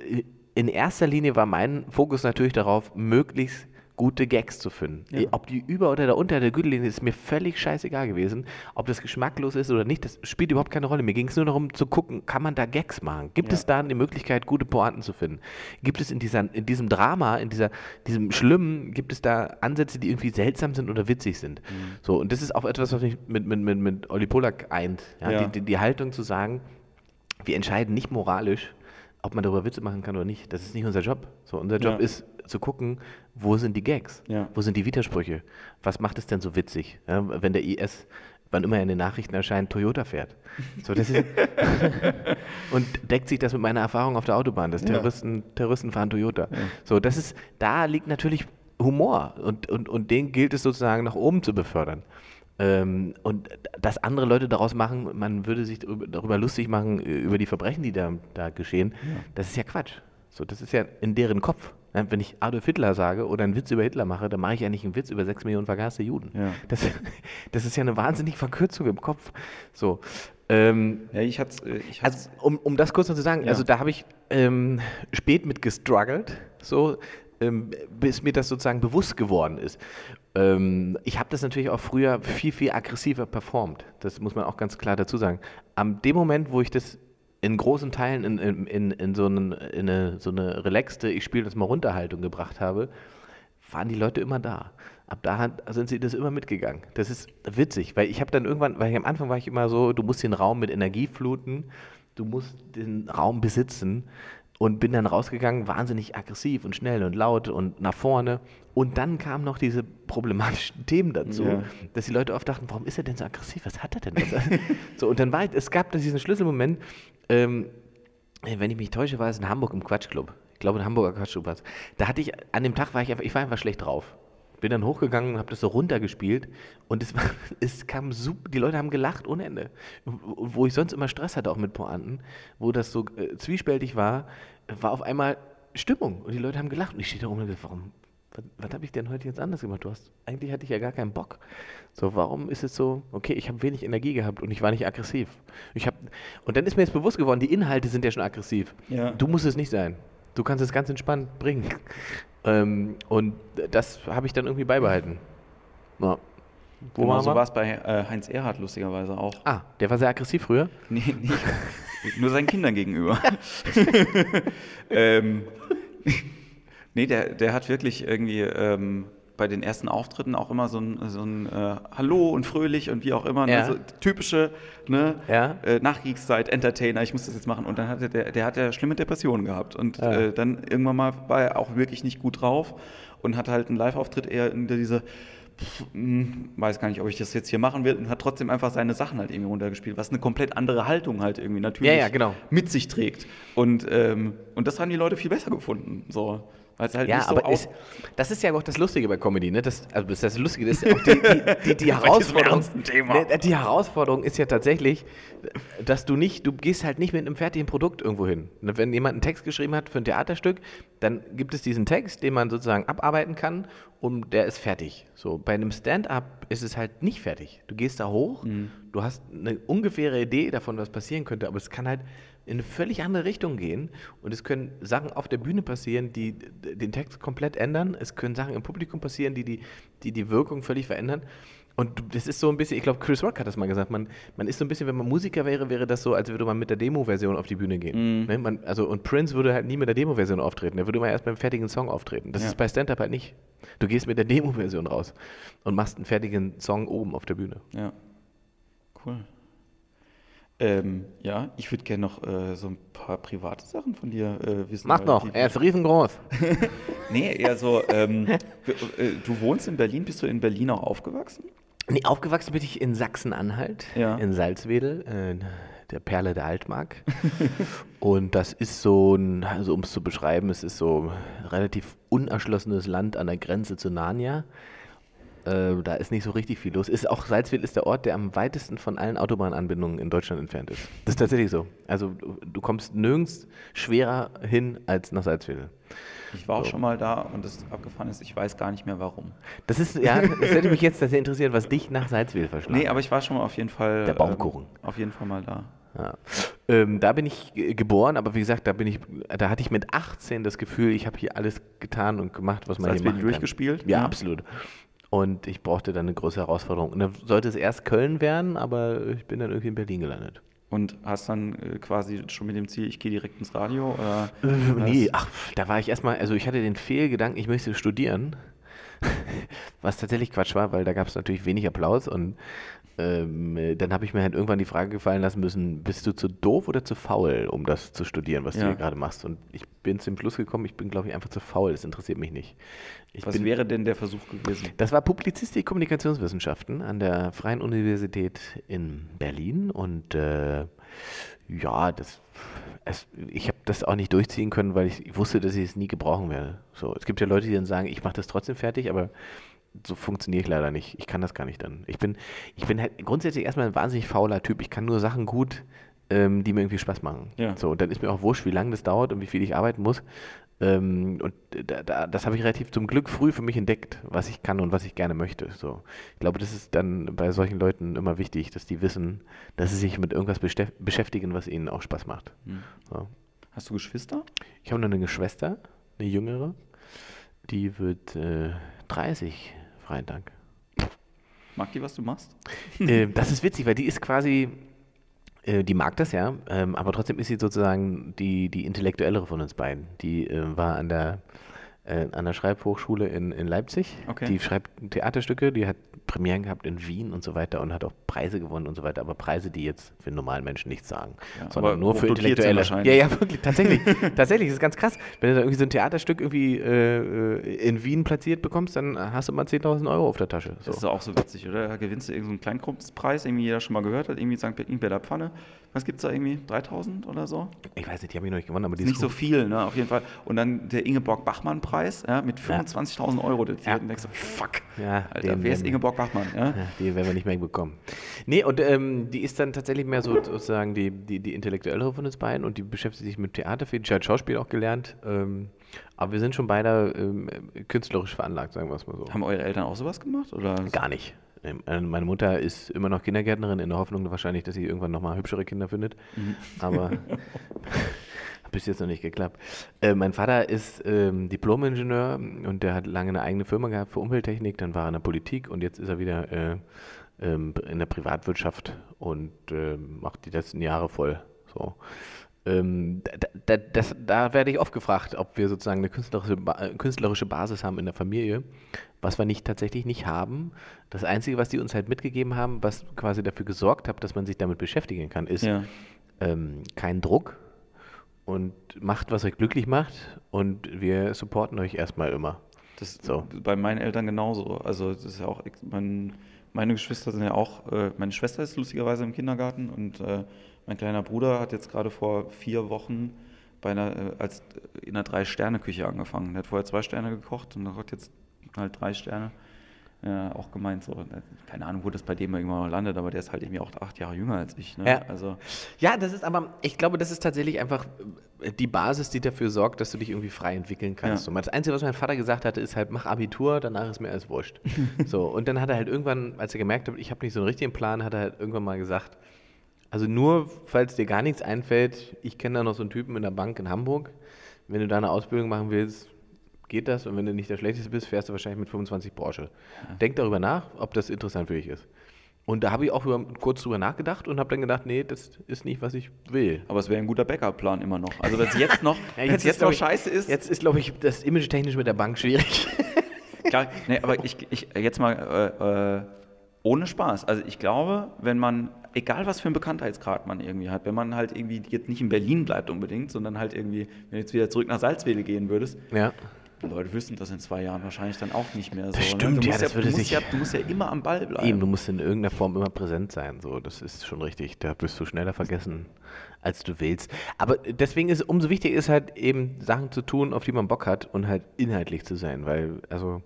in erster Linie war mein Fokus natürlich darauf, möglichst gute Gags zu finden. Ja. Ob die über oder unter der Gürtellinie ist mir völlig scheißegal gewesen. Ob das geschmacklos ist oder nicht, das spielt überhaupt keine Rolle. Mir ging es nur darum zu gucken, kann man da Gags machen? Gibt ja. es da eine Möglichkeit, gute Pointen zu finden? Gibt es in, dieser, in diesem Drama, in dieser, diesem Schlimmen, gibt es da Ansätze, die irgendwie seltsam sind oder witzig sind? Mhm. So, und das ist auch etwas, was mich mit, mit, mit, mit Olli Polak eint. Ja? Die, die, die Haltung zu sagen, wir entscheiden nicht moralisch, ob man darüber Witze machen kann oder nicht. Das ist nicht unser Job. So, unser Job ja. ist zu gucken, wo sind die Gags? Ja. Wo sind die Widersprüche? Was macht es denn so witzig, ja, wenn der IS, wann immer er in den Nachrichten erscheint, Toyota fährt? So, das ist und deckt sich das mit meiner Erfahrung auf der Autobahn, dass Terroristen, Terroristen fahren Toyota. So, das ist, da liegt natürlich Humor und, und, und den gilt es sozusagen nach oben zu befördern. Ähm, und dass andere Leute daraus machen, man würde sich darüber lustig machen, über die Verbrechen, die da, da geschehen, ja. das ist ja Quatsch. So, das ist ja in deren Kopf. Wenn ich Adolf Hitler sage oder einen Witz über Hitler mache, dann mache ich ja nicht einen Witz über sechs Millionen vergaßte Juden. Ja. Das, das, ist ja eine wahnsinnige Verkürzung im Kopf. So. Ähm, ja, ich hatte, äh, ich also, um, um das kurz noch zu sagen, ja. also da habe ich ähm, spät mit gestruggelt, so, ähm, bis mir das sozusagen bewusst geworden ist. Ähm, ich habe das natürlich auch früher viel, viel aggressiver performt. Das muss man auch ganz klar dazu sagen. Am dem Moment, wo ich das in großen Teilen in, in, in, in so, einen, in eine, so eine relaxte, ich spiele das mal Runterhaltung gebracht habe, waren die Leute immer da. Ab da sind sie das immer mitgegangen. Das ist witzig, weil ich habe dann irgendwann, weil am Anfang war ich immer so, du musst den Raum mit Energie fluten, du musst den Raum besitzen und bin dann rausgegangen, wahnsinnig aggressiv und schnell und laut und nach vorne. Und dann kamen noch diese problematischen Themen dazu, ja. dass die Leute oft dachten, warum ist er denn so aggressiv? Was hat er denn? so, und dann war es gab diesen Schlüsselmoment, ähm, wenn ich mich täusche, war es in Hamburg im Quatschclub. Ich glaube, in Hamburger Quatschclub war es. Da hatte ich, an dem Tag war ich einfach, ich war einfach schlecht drauf bin dann hochgegangen und habe das so runtergespielt und es, war, es kam super, die Leute haben gelacht ohne Ende. Wo ich sonst immer Stress hatte, auch mit Pointen, wo das so äh, zwiespältig war, war auf einmal Stimmung und die Leute haben gelacht und ich stehe da oben und gesagt, warum, was, was habe ich denn heute jetzt anders gemacht? Du hast, eigentlich hatte ich ja gar keinen Bock. So, warum ist es so, okay, ich habe wenig Energie gehabt und ich war nicht aggressiv. Ich hab, und dann ist mir jetzt bewusst geworden, die Inhalte sind ja schon aggressiv. Ja. Du musst es nicht sein. Du kannst es ganz entspannt bringen. Ähm, und das habe ich dann irgendwie beibehalten. Ja. Wo genau, so war es bei äh, Heinz Erhardt lustigerweise auch. Ah, der war sehr aggressiv früher? Nee, nicht. nur seinen Kindern gegenüber. ähm, nee, der, der hat wirklich irgendwie ähm, bei den ersten Auftritten auch immer so ein, so ein äh, Hallo und fröhlich und wie auch immer. Ne, ja. Ne, so typische ne, ja. äh, Nachkriegszeit-Entertainer, ich muss das jetzt machen. Und dann hatte der, der hat ja schlimme Depressionen gehabt. Und ja. äh, dann irgendwann mal war er auch wirklich nicht gut drauf und hatte halt einen Live-Auftritt eher in diese hm, weiß gar nicht, ob ich das jetzt hier machen will und hat trotzdem einfach seine Sachen halt irgendwie runtergespielt, was eine komplett andere Haltung halt irgendwie natürlich ja, genau. mit sich trägt. Und, ähm, und das haben die Leute viel besser gefunden. So. Halt ja, so aber ist, das ist ja auch das Lustige bei Comedy, ne? Das, also das, Lustige ist ja auch die, die, die, die Herausforderung. Ne, die Herausforderung ist ja tatsächlich, dass du nicht, du gehst halt nicht mit einem fertigen Produkt irgendwo hin. Ne, wenn jemand einen Text geschrieben hat für ein Theaterstück, dann gibt es diesen Text, den man sozusagen abarbeiten kann und der ist fertig. So, bei einem Stand-up ist es halt nicht fertig. Du gehst da hoch, mhm. du hast eine ungefähre Idee davon, was passieren könnte, aber es kann halt in eine völlig andere Richtung gehen. Und es können Sachen auf der Bühne passieren, die den Text komplett ändern. Es können Sachen im Publikum passieren, die die, die, die Wirkung völlig verändern. Und das ist so ein bisschen, ich glaube, Chris Rock hat das mal gesagt, man, man ist so ein bisschen, wenn man Musiker wäre, wäre das so, als würde man mit der Demo-Version auf die Bühne gehen. Mhm. Ne? Man, also, und Prince würde halt nie mit der Demo-Version auftreten, er würde immer erst beim fertigen Song auftreten. Das Ja. ist bei Stand-Up halt nicht. Du gehst mit der Demo-Version raus und machst einen fertigen Song oben auf der Bühne. Ja. Cool. Ähm, ja, ich würde gerne noch äh, so ein paar private Sachen von dir äh, wissen. Mach die- er ist riesengroß. Nee, eher so, ähm, äh, du wohnst in Berlin, bist du in Berlin auch aufgewachsen? Nee, aufgewachsen bin ich in Sachsen-Anhalt, Ja. in Salzwedel, äh, der Perle der Altmark. und das ist so ein, also um es zu beschreiben, es ist so ein relativ unerschlossenes Land an der Grenze zu Narnia. Äh, da ist nicht so richtig viel los. Ist auch Salzwedel ist der Ort, der am weitesten von allen Autobahnanbindungen in Deutschland entfernt ist. Das ist tatsächlich so. Also du, du kommst nirgends schwerer hin als nach Salzwedel. Ich war auch So. schon mal da und das abgefahren ist, ich weiß gar nicht mehr warum. Das ist, ja, das hätte mich jetzt sehr interessiert, was dich nach Salzwedel verschlagen Nee, aber ich war schon mal auf jeden Fall. Der Baumkuchen. Ähm, auf jeden Fall mal da. Ja. Ähm, da bin ich geboren, aber wie gesagt, da bin ich, da hatte ich mit 18 das Gefühl, ich habe hier alles getan und gemacht, was man hier Salzwedel machen kann. durchgespielt? Ja, Ja. absolut. Und ich brauchte dann eine große Herausforderung. Und dann sollte es erst Köln werden, aber ich bin dann irgendwie in Berlin gelandet. Und hast dann äh, quasi schon mit dem Ziel, ich gehe direkt ins Radio? Oder Äh, nee, ach, da war ich erstmal, also ich hatte den Fehlgedanken, ich möchte studieren. Was tatsächlich Quatsch war, weil da gab es natürlich wenig Applaus und ähm, äh, dann habe ich mir halt irgendwann die Frage gefallen lassen müssen, bist du zu doof oder zu faul, um das zu studieren, was du Ja. hier gerade machst? Und ich bin zum Schluss gekommen, ich bin, glaube ich, einfach zu faul, das interessiert mich nicht. Ich Was bin, wäre denn der Versuch gewesen? das war Publizistik, Kommunikationswissenschaften an der Freien Universität in Berlin und äh, ja, das, es, ich habe das auch nicht durchziehen können, weil ich, ich wusste, dass ich es nie gebrauchen werde. So, es gibt ja Leute, die dann sagen, ich mache das trotzdem fertig, aber so funktioniere ich leider nicht. Ich kann das gar nicht dann. Ich bin, ich bin halt grundsätzlich erstmal ein wahnsinnig fauler Typ. Ich kann nur Sachen gut, ähm, die mir irgendwie Spaß machen. Ja. So, und dann ist mir auch wurscht, wie lange das dauert und wie viel ich arbeiten muss. Ähm, und da, da, das habe ich relativ zum Glück früh für mich entdeckt, was ich kann und was ich gerne möchte. So. Ich glaube, das ist dann bei solchen Leuten immer wichtig, dass die wissen, dass sie sich mit irgendwas beschäf- beschäftigen, was ihnen auch Spaß macht. Hm. So. Hast du Geschwister? Ich habe noch eine Schwester, eine jüngere, die wird äh, 30, freien Dank. Mag die, was du machst? äh, das ist witzig, weil die ist quasi, äh, die mag das ja, ähm, aber trotzdem ist sie sozusagen die, die intellektuellere von uns beiden. Die äh, war an der, äh, an der Schreibhochschule in, in Leipzig. Okay. Die schreibt Theaterstücke, die hat Premieren gehabt in Wien und so weiter und hat auch Preise gewonnen und so weiter, aber Preise, die jetzt für normalen Menschen nichts sagen, Ja, sondern nur für Intellektuelle. Ja, ja, wirklich, tatsächlich. tatsächlich, das ist ganz krass. Wenn du da irgendwie so ein Theaterstück irgendwie äh, in Wien platziert bekommst, dann hast du mal 10.000 Euro auf der Tasche. So. Das ist auch so witzig, oder? Da gewinnst du irgendeinen so einen Kleinkunstpreis, irgendwie jeder schon mal gehört hat, irgendwie St. Der Pfanne. Was gibt es da irgendwie? 3000 oder so? Ich weiß nicht, die habe ich noch nicht gewonnen, aber die Ist nicht so viel, ne? Auf jeden Fall. Und dann der Ingeborg-Bachmann-Preis ja, mit 25.000 Euro dotiert. Ja. Denkst du, fuck, Alter, den wer ist Ingeborg Bachmann? Ja? Ja, die werden wir nicht mehr bekommen. Nee, und ähm, die ist dann tatsächlich mehr so sozusagen die, die, die intellektuellere von uns beiden und die beschäftigt sich mit Theater viel. Die hat Schauspiel auch gelernt. Ähm, aber wir sind schon beide ähm, künstlerisch veranlagt, sagen wir es mal so. Haben eure Eltern auch sowas gemacht? Oder? Gar nicht. Ähm, äh, Meine Mutter ist immer noch Kindergärtnerin in der Hoffnung wahrscheinlich, dass sie irgendwann nochmal hübschere Kinder findet. Aber hat bis jetzt noch nicht geklappt. Äh, mein Vater ist ähm, Diplom-Ingenieur und der hat lange eine eigene Firma gehabt für Umwelttechnik. Dann war er in der Politik und jetzt ist er wieder äh, ähm, in der Privatwirtschaft und äh, macht die letzten Jahre voll. So. Ähm, da, da, das, da werde ich oft gefragt, ob wir sozusagen eine künstlerische, äh, künstlerische Basis haben in der Familie, was wir nicht tatsächlich nicht haben. Das Einzige, was die uns halt mitgegeben haben, was quasi dafür gesorgt hat, dass man sich damit beschäftigen kann, ist Ja. ähm, kein Druck und macht, was euch glücklich macht und wir supporten euch erstmal immer. Das So. bei meinen Eltern genauso. Also das ist ja auch, mein, meine Geschwister sind ja auch, äh, meine Schwester ist lustigerweise im Kindergarten und äh, mein kleiner Bruder hat jetzt gerade vor vier Wochen bei einer, äh, als in einer Drei-Sterne-Küche angefangen. Der hat vorher zwei Sterne gekocht und hat jetzt halt drei Sterne. Ja, auch gemeint so, äh, keine Ahnung, wo das bei dem irgendwann mal landet, aber der ist halt irgendwie auch acht Jahre jünger als ich. Ne? Ja. Also Ja, das ist aber, ich glaube, das ist tatsächlich einfach äh, die Basis, die dafür sorgt, dass du dich irgendwie frei entwickeln kannst. Ja. So, das Einzige, was mein Vater gesagt hatte, ist halt, mach Abitur, danach ist mir alles wurscht. so, und dann hat er halt irgendwann, als er gemerkt hat, ich habe nicht so einen richtigen Plan, hat er halt irgendwann mal gesagt, also nur, falls dir gar nichts einfällt, ich kenne da noch so einen Typen in der Bank in Hamburg, wenn du da eine Ausbildung machen willst, geht das und wenn du nicht der Schlechteste bist, fährst du wahrscheinlich mit 25 Porsche. Ja. Denk darüber nach, ob das interessant für dich ist. Und da habe ich auch über, kurz drüber nachgedacht und habe dann gedacht, nee, das ist nicht, was ich will. Aber es wäre ein guter Backup-Plan immer noch. Also wenn es jetzt noch, ja, jetzt, jetzt noch scheiße ist. Jetzt ist, glaube ich, das image technisch mit der Bank schwierig. Klar, nee, aber ich, ich jetzt mal äh, äh, ohne Spaß. Also ich glaube, wenn man, egal was für einen Bekanntheitsgrad man irgendwie hat, wenn man halt irgendwie jetzt nicht in Berlin bleibt unbedingt, sondern halt irgendwie, wenn du jetzt wieder zurück nach Salzwedel gehen würdest, ja. Leute wüssten das in zwei Jahren wahrscheinlich dann auch nicht mehr so. Das ne? stimmt, ja, das ja, würde du, sich ja, du musst ja immer am Ball bleiben. Eben, du musst in irgendeiner Form immer präsent sein. So, das ist schon richtig. Da wirst du schneller vergessen, als du willst. Aber deswegen ist umso wichtiger ist halt eben Sachen zu tun, auf die man Bock hat und halt inhaltlich zu sein, weil also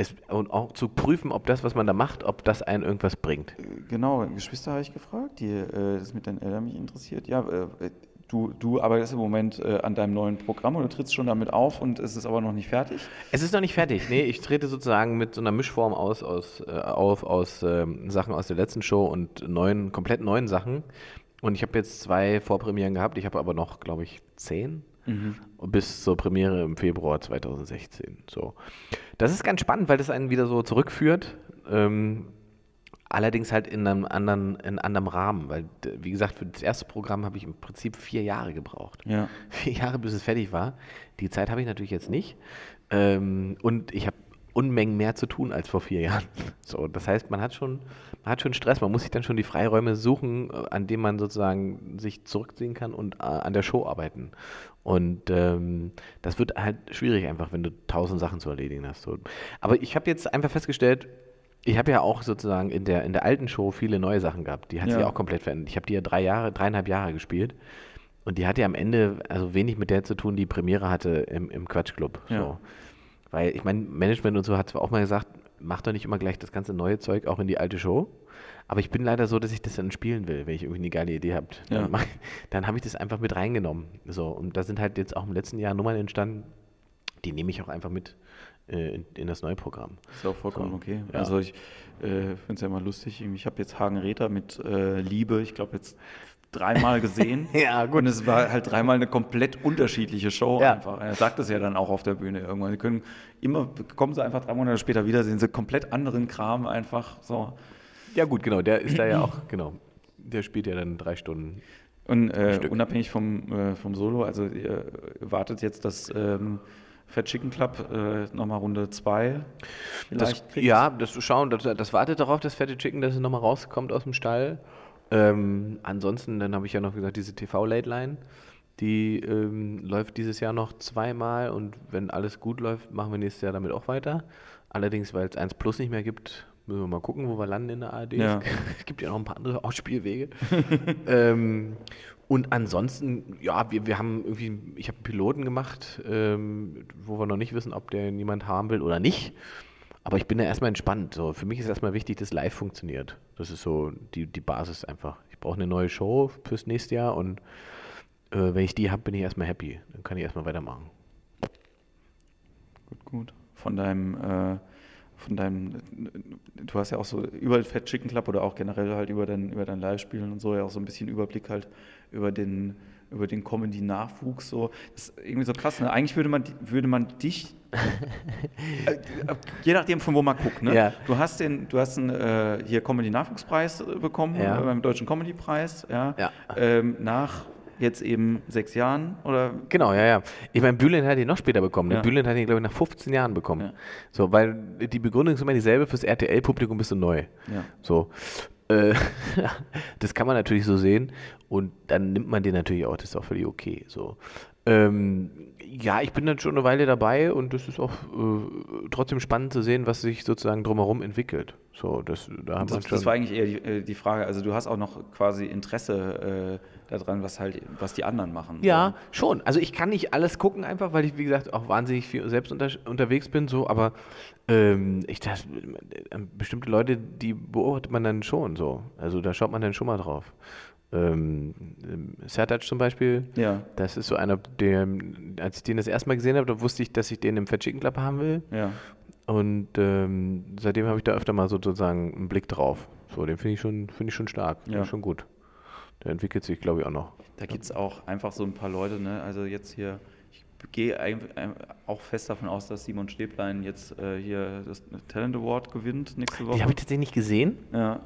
es, und auch zu prüfen, ob das, was man da macht, ob das einen irgendwas bringt. Genau, Geschwister habe ich gefragt, die äh, das mit deinen Eltern mich interessiert. Ja, äh, Du, du arbeitest im Moment äh, an deinem neuen Programm und du trittst schon damit auf und es ist aber noch nicht fertig? Es ist noch nicht fertig. Nee, ich trete sozusagen mit so einer Mischform aus, aus, äh, auf aus äh, Sachen aus der letzten Show und neuen, komplett neuen Sachen. Und ich habe jetzt zwei Vorpremieren gehabt. Ich habe aber noch, glaube ich, zehn mhm. bis zur Premiere im Februar 2016. So. Das ist ganz spannend, weil das einen wieder so zurückführt. Ähm, Allerdings halt in einem anderen, in anderem Rahmen, weil, wie gesagt, für das erste Programm habe ich im Prinzip vier Jahre gebraucht. Ja. Vier Jahre, bis es fertig war. Die Zeit habe ich natürlich jetzt nicht. Ähm, und ich habe Unmengen mehr zu tun als vor vier Jahren. So, das heißt, man hat schon, man hat schon Stress, man muss sich dann schon die Freiräume suchen, äh, an denen man sozusagen sich zurückziehen kann und äh, an der Show arbeiten. Und ähm, das wird halt schwierig einfach, wenn du tausend Sachen zu erledigen hast. Aber ich habe jetzt einfach festgestellt, ich habe ja auch sozusagen in der, in der alten Show viele neue Sachen gehabt. Die hat ja. sich auch komplett verändert. Ich habe die ja drei Jahre, dreieinhalb Jahre gespielt. Und die hatte ja am Ende also wenig mit der zu tun, die Premiere hatte im, im Quatschclub. Ja. So. Weil ich meine, Management und so hat zwar auch mal gesagt, mach doch nicht immer gleich das ganze neue Zeug auch in die alte Show. Aber ich bin leider so, dass ich das dann spielen will, wenn ich irgendwie eine geile Idee habe. Ja. Dann, dann habe ich das einfach mit reingenommen. So, und da sind halt jetzt auch im letzten Jahr Nummern entstanden, die nehme ich auch einfach mit in, in, das neue Programm. Ist auch vollkommen so, okay. Ja. Also ich äh, finde es ja immer lustig. Ich habe jetzt Hagen Räther mit äh, Liebe, ich glaube jetzt dreimal gesehen. ja, gut. Und es war halt dreimal eine komplett unterschiedliche Show ja. einfach. Er sagt es ja dann auch auf der Bühne irgendwann. Sie können immer, kommen sie einfach drei Monate später wieder, sehen sie komplett anderen Kram einfach so. Ja, gut, genau. Der ist da ja auch, genau. Der spielt ja dann drei Stunden. Und äh, unabhängig vom, äh, vom Solo, also ihr wartet jetzt das ähm, Fat Chicken Club äh, nochmal Runde 2. Ja, das schauen, das, das, wartet darauf, das fette Chicken, dass es nochmal rauskommt aus dem Stall. Ähm, ansonsten, dann habe ich ja noch gesagt, diese TV-Late-Line, die ähm, läuft dieses Jahr noch zweimal und wenn alles gut läuft, machen wir nächstes Jahr damit auch weiter. Allerdings, weil es 1 Plus nicht mehr gibt, müssen wir mal gucken, wo wir landen in der ARD. Ja. Es gibt ja noch ein paar andere Ausspielwege. ähm, und ansonsten, ja, wir, wir haben irgendwie, ich habe einen Piloten gemacht, ähm, wo wir noch nicht wissen, ob der niemand haben will oder nicht. Aber ich bin da erstmal entspannt. So, für mich ist erstmal wichtig, dass live funktioniert. Das ist so die, die Basis einfach. Ich brauche eine neue Show fürs nächste Jahr und äh, wenn ich die habe, bin ich erstmal happy. Dann kann ich erstmal weitermachen. Gut, gut. Von deinem äh von deinem, du hast ja auch so über Fat Chicken Club oder auch generell halt über dein, über dein Live-Spielen und so ja auch so ein bisschen Überblick halt über den, über den Comedy-Nachwuchs. So. Das ist irgendwie so krass. Ne? Eigentlich würde man, würde man dich, äh, je nachdem von wo man guckt, ne? Ja. du hast den, du hast einen äh, hier Comedy-Nachwuchspreis bekommen ja. beim Deutschen Comedy-Preis, ja. ja. Ähm, nach jetzt eben sechs Jahren oder? Genau, ja, ja. Ich meine, Bülent hat ihn noch später bekommen. Ja. Bülent hat ihn, glaube ich, nach 15 Jahren bekommen. Ja. So, weil die Begründung ist immer dieselbe, fürs RTL-Publikum bist du neu. Ja. So. Äh, das kann man natürlich so sehen und dann nimmt man den natürlich auch, das ist auch völlig okay. So. Ähm, ja, ich bin dann schon eine Weile dabei und das ist auch äh, trotzdem spannend zu sehen, was sich sozusagen drumherum entwickelt. So, das, da das, das war eigentlich eher die, äh, die, Frage. Also du hast auch noch quasi Interesse äh, daran, was halt, was die anderen machen. Ja, oder? schon. Also ich kann nicht alles gucken einfach, weil ich wie gesagt auch wahnsinnig viel selbst unter, unterwegs bin. So, aber ähm, ich das, äh, bestimmte Leute, die beobachtet man dann schon so. Also da schaut man dann schon mal drauf. Ähm, Sertac zum Beispiel, ja. das ist so einer, der, als ich den das erste Mal gesehen habe, da wusste ich, dass ich den im Fat Chicken Club haben will. Ja. Und ähm, seitdem habe ich da öfter mal sozusagen einen Blick drauf. So, den finde ich, schon, find ich schon stark, ja. schon gut. Der entwickelt sich, glaube ich, auch noch. Da gibt es auch einfach so ein paar Leute, ne? also jetzt hier, ich gehe auch fest davon aus, dass Simon Stäblein jetzt äh, hier das Talent Award gewinnt nächste Woche. Die habe ich tatsächlich nicht gesehen. Ja.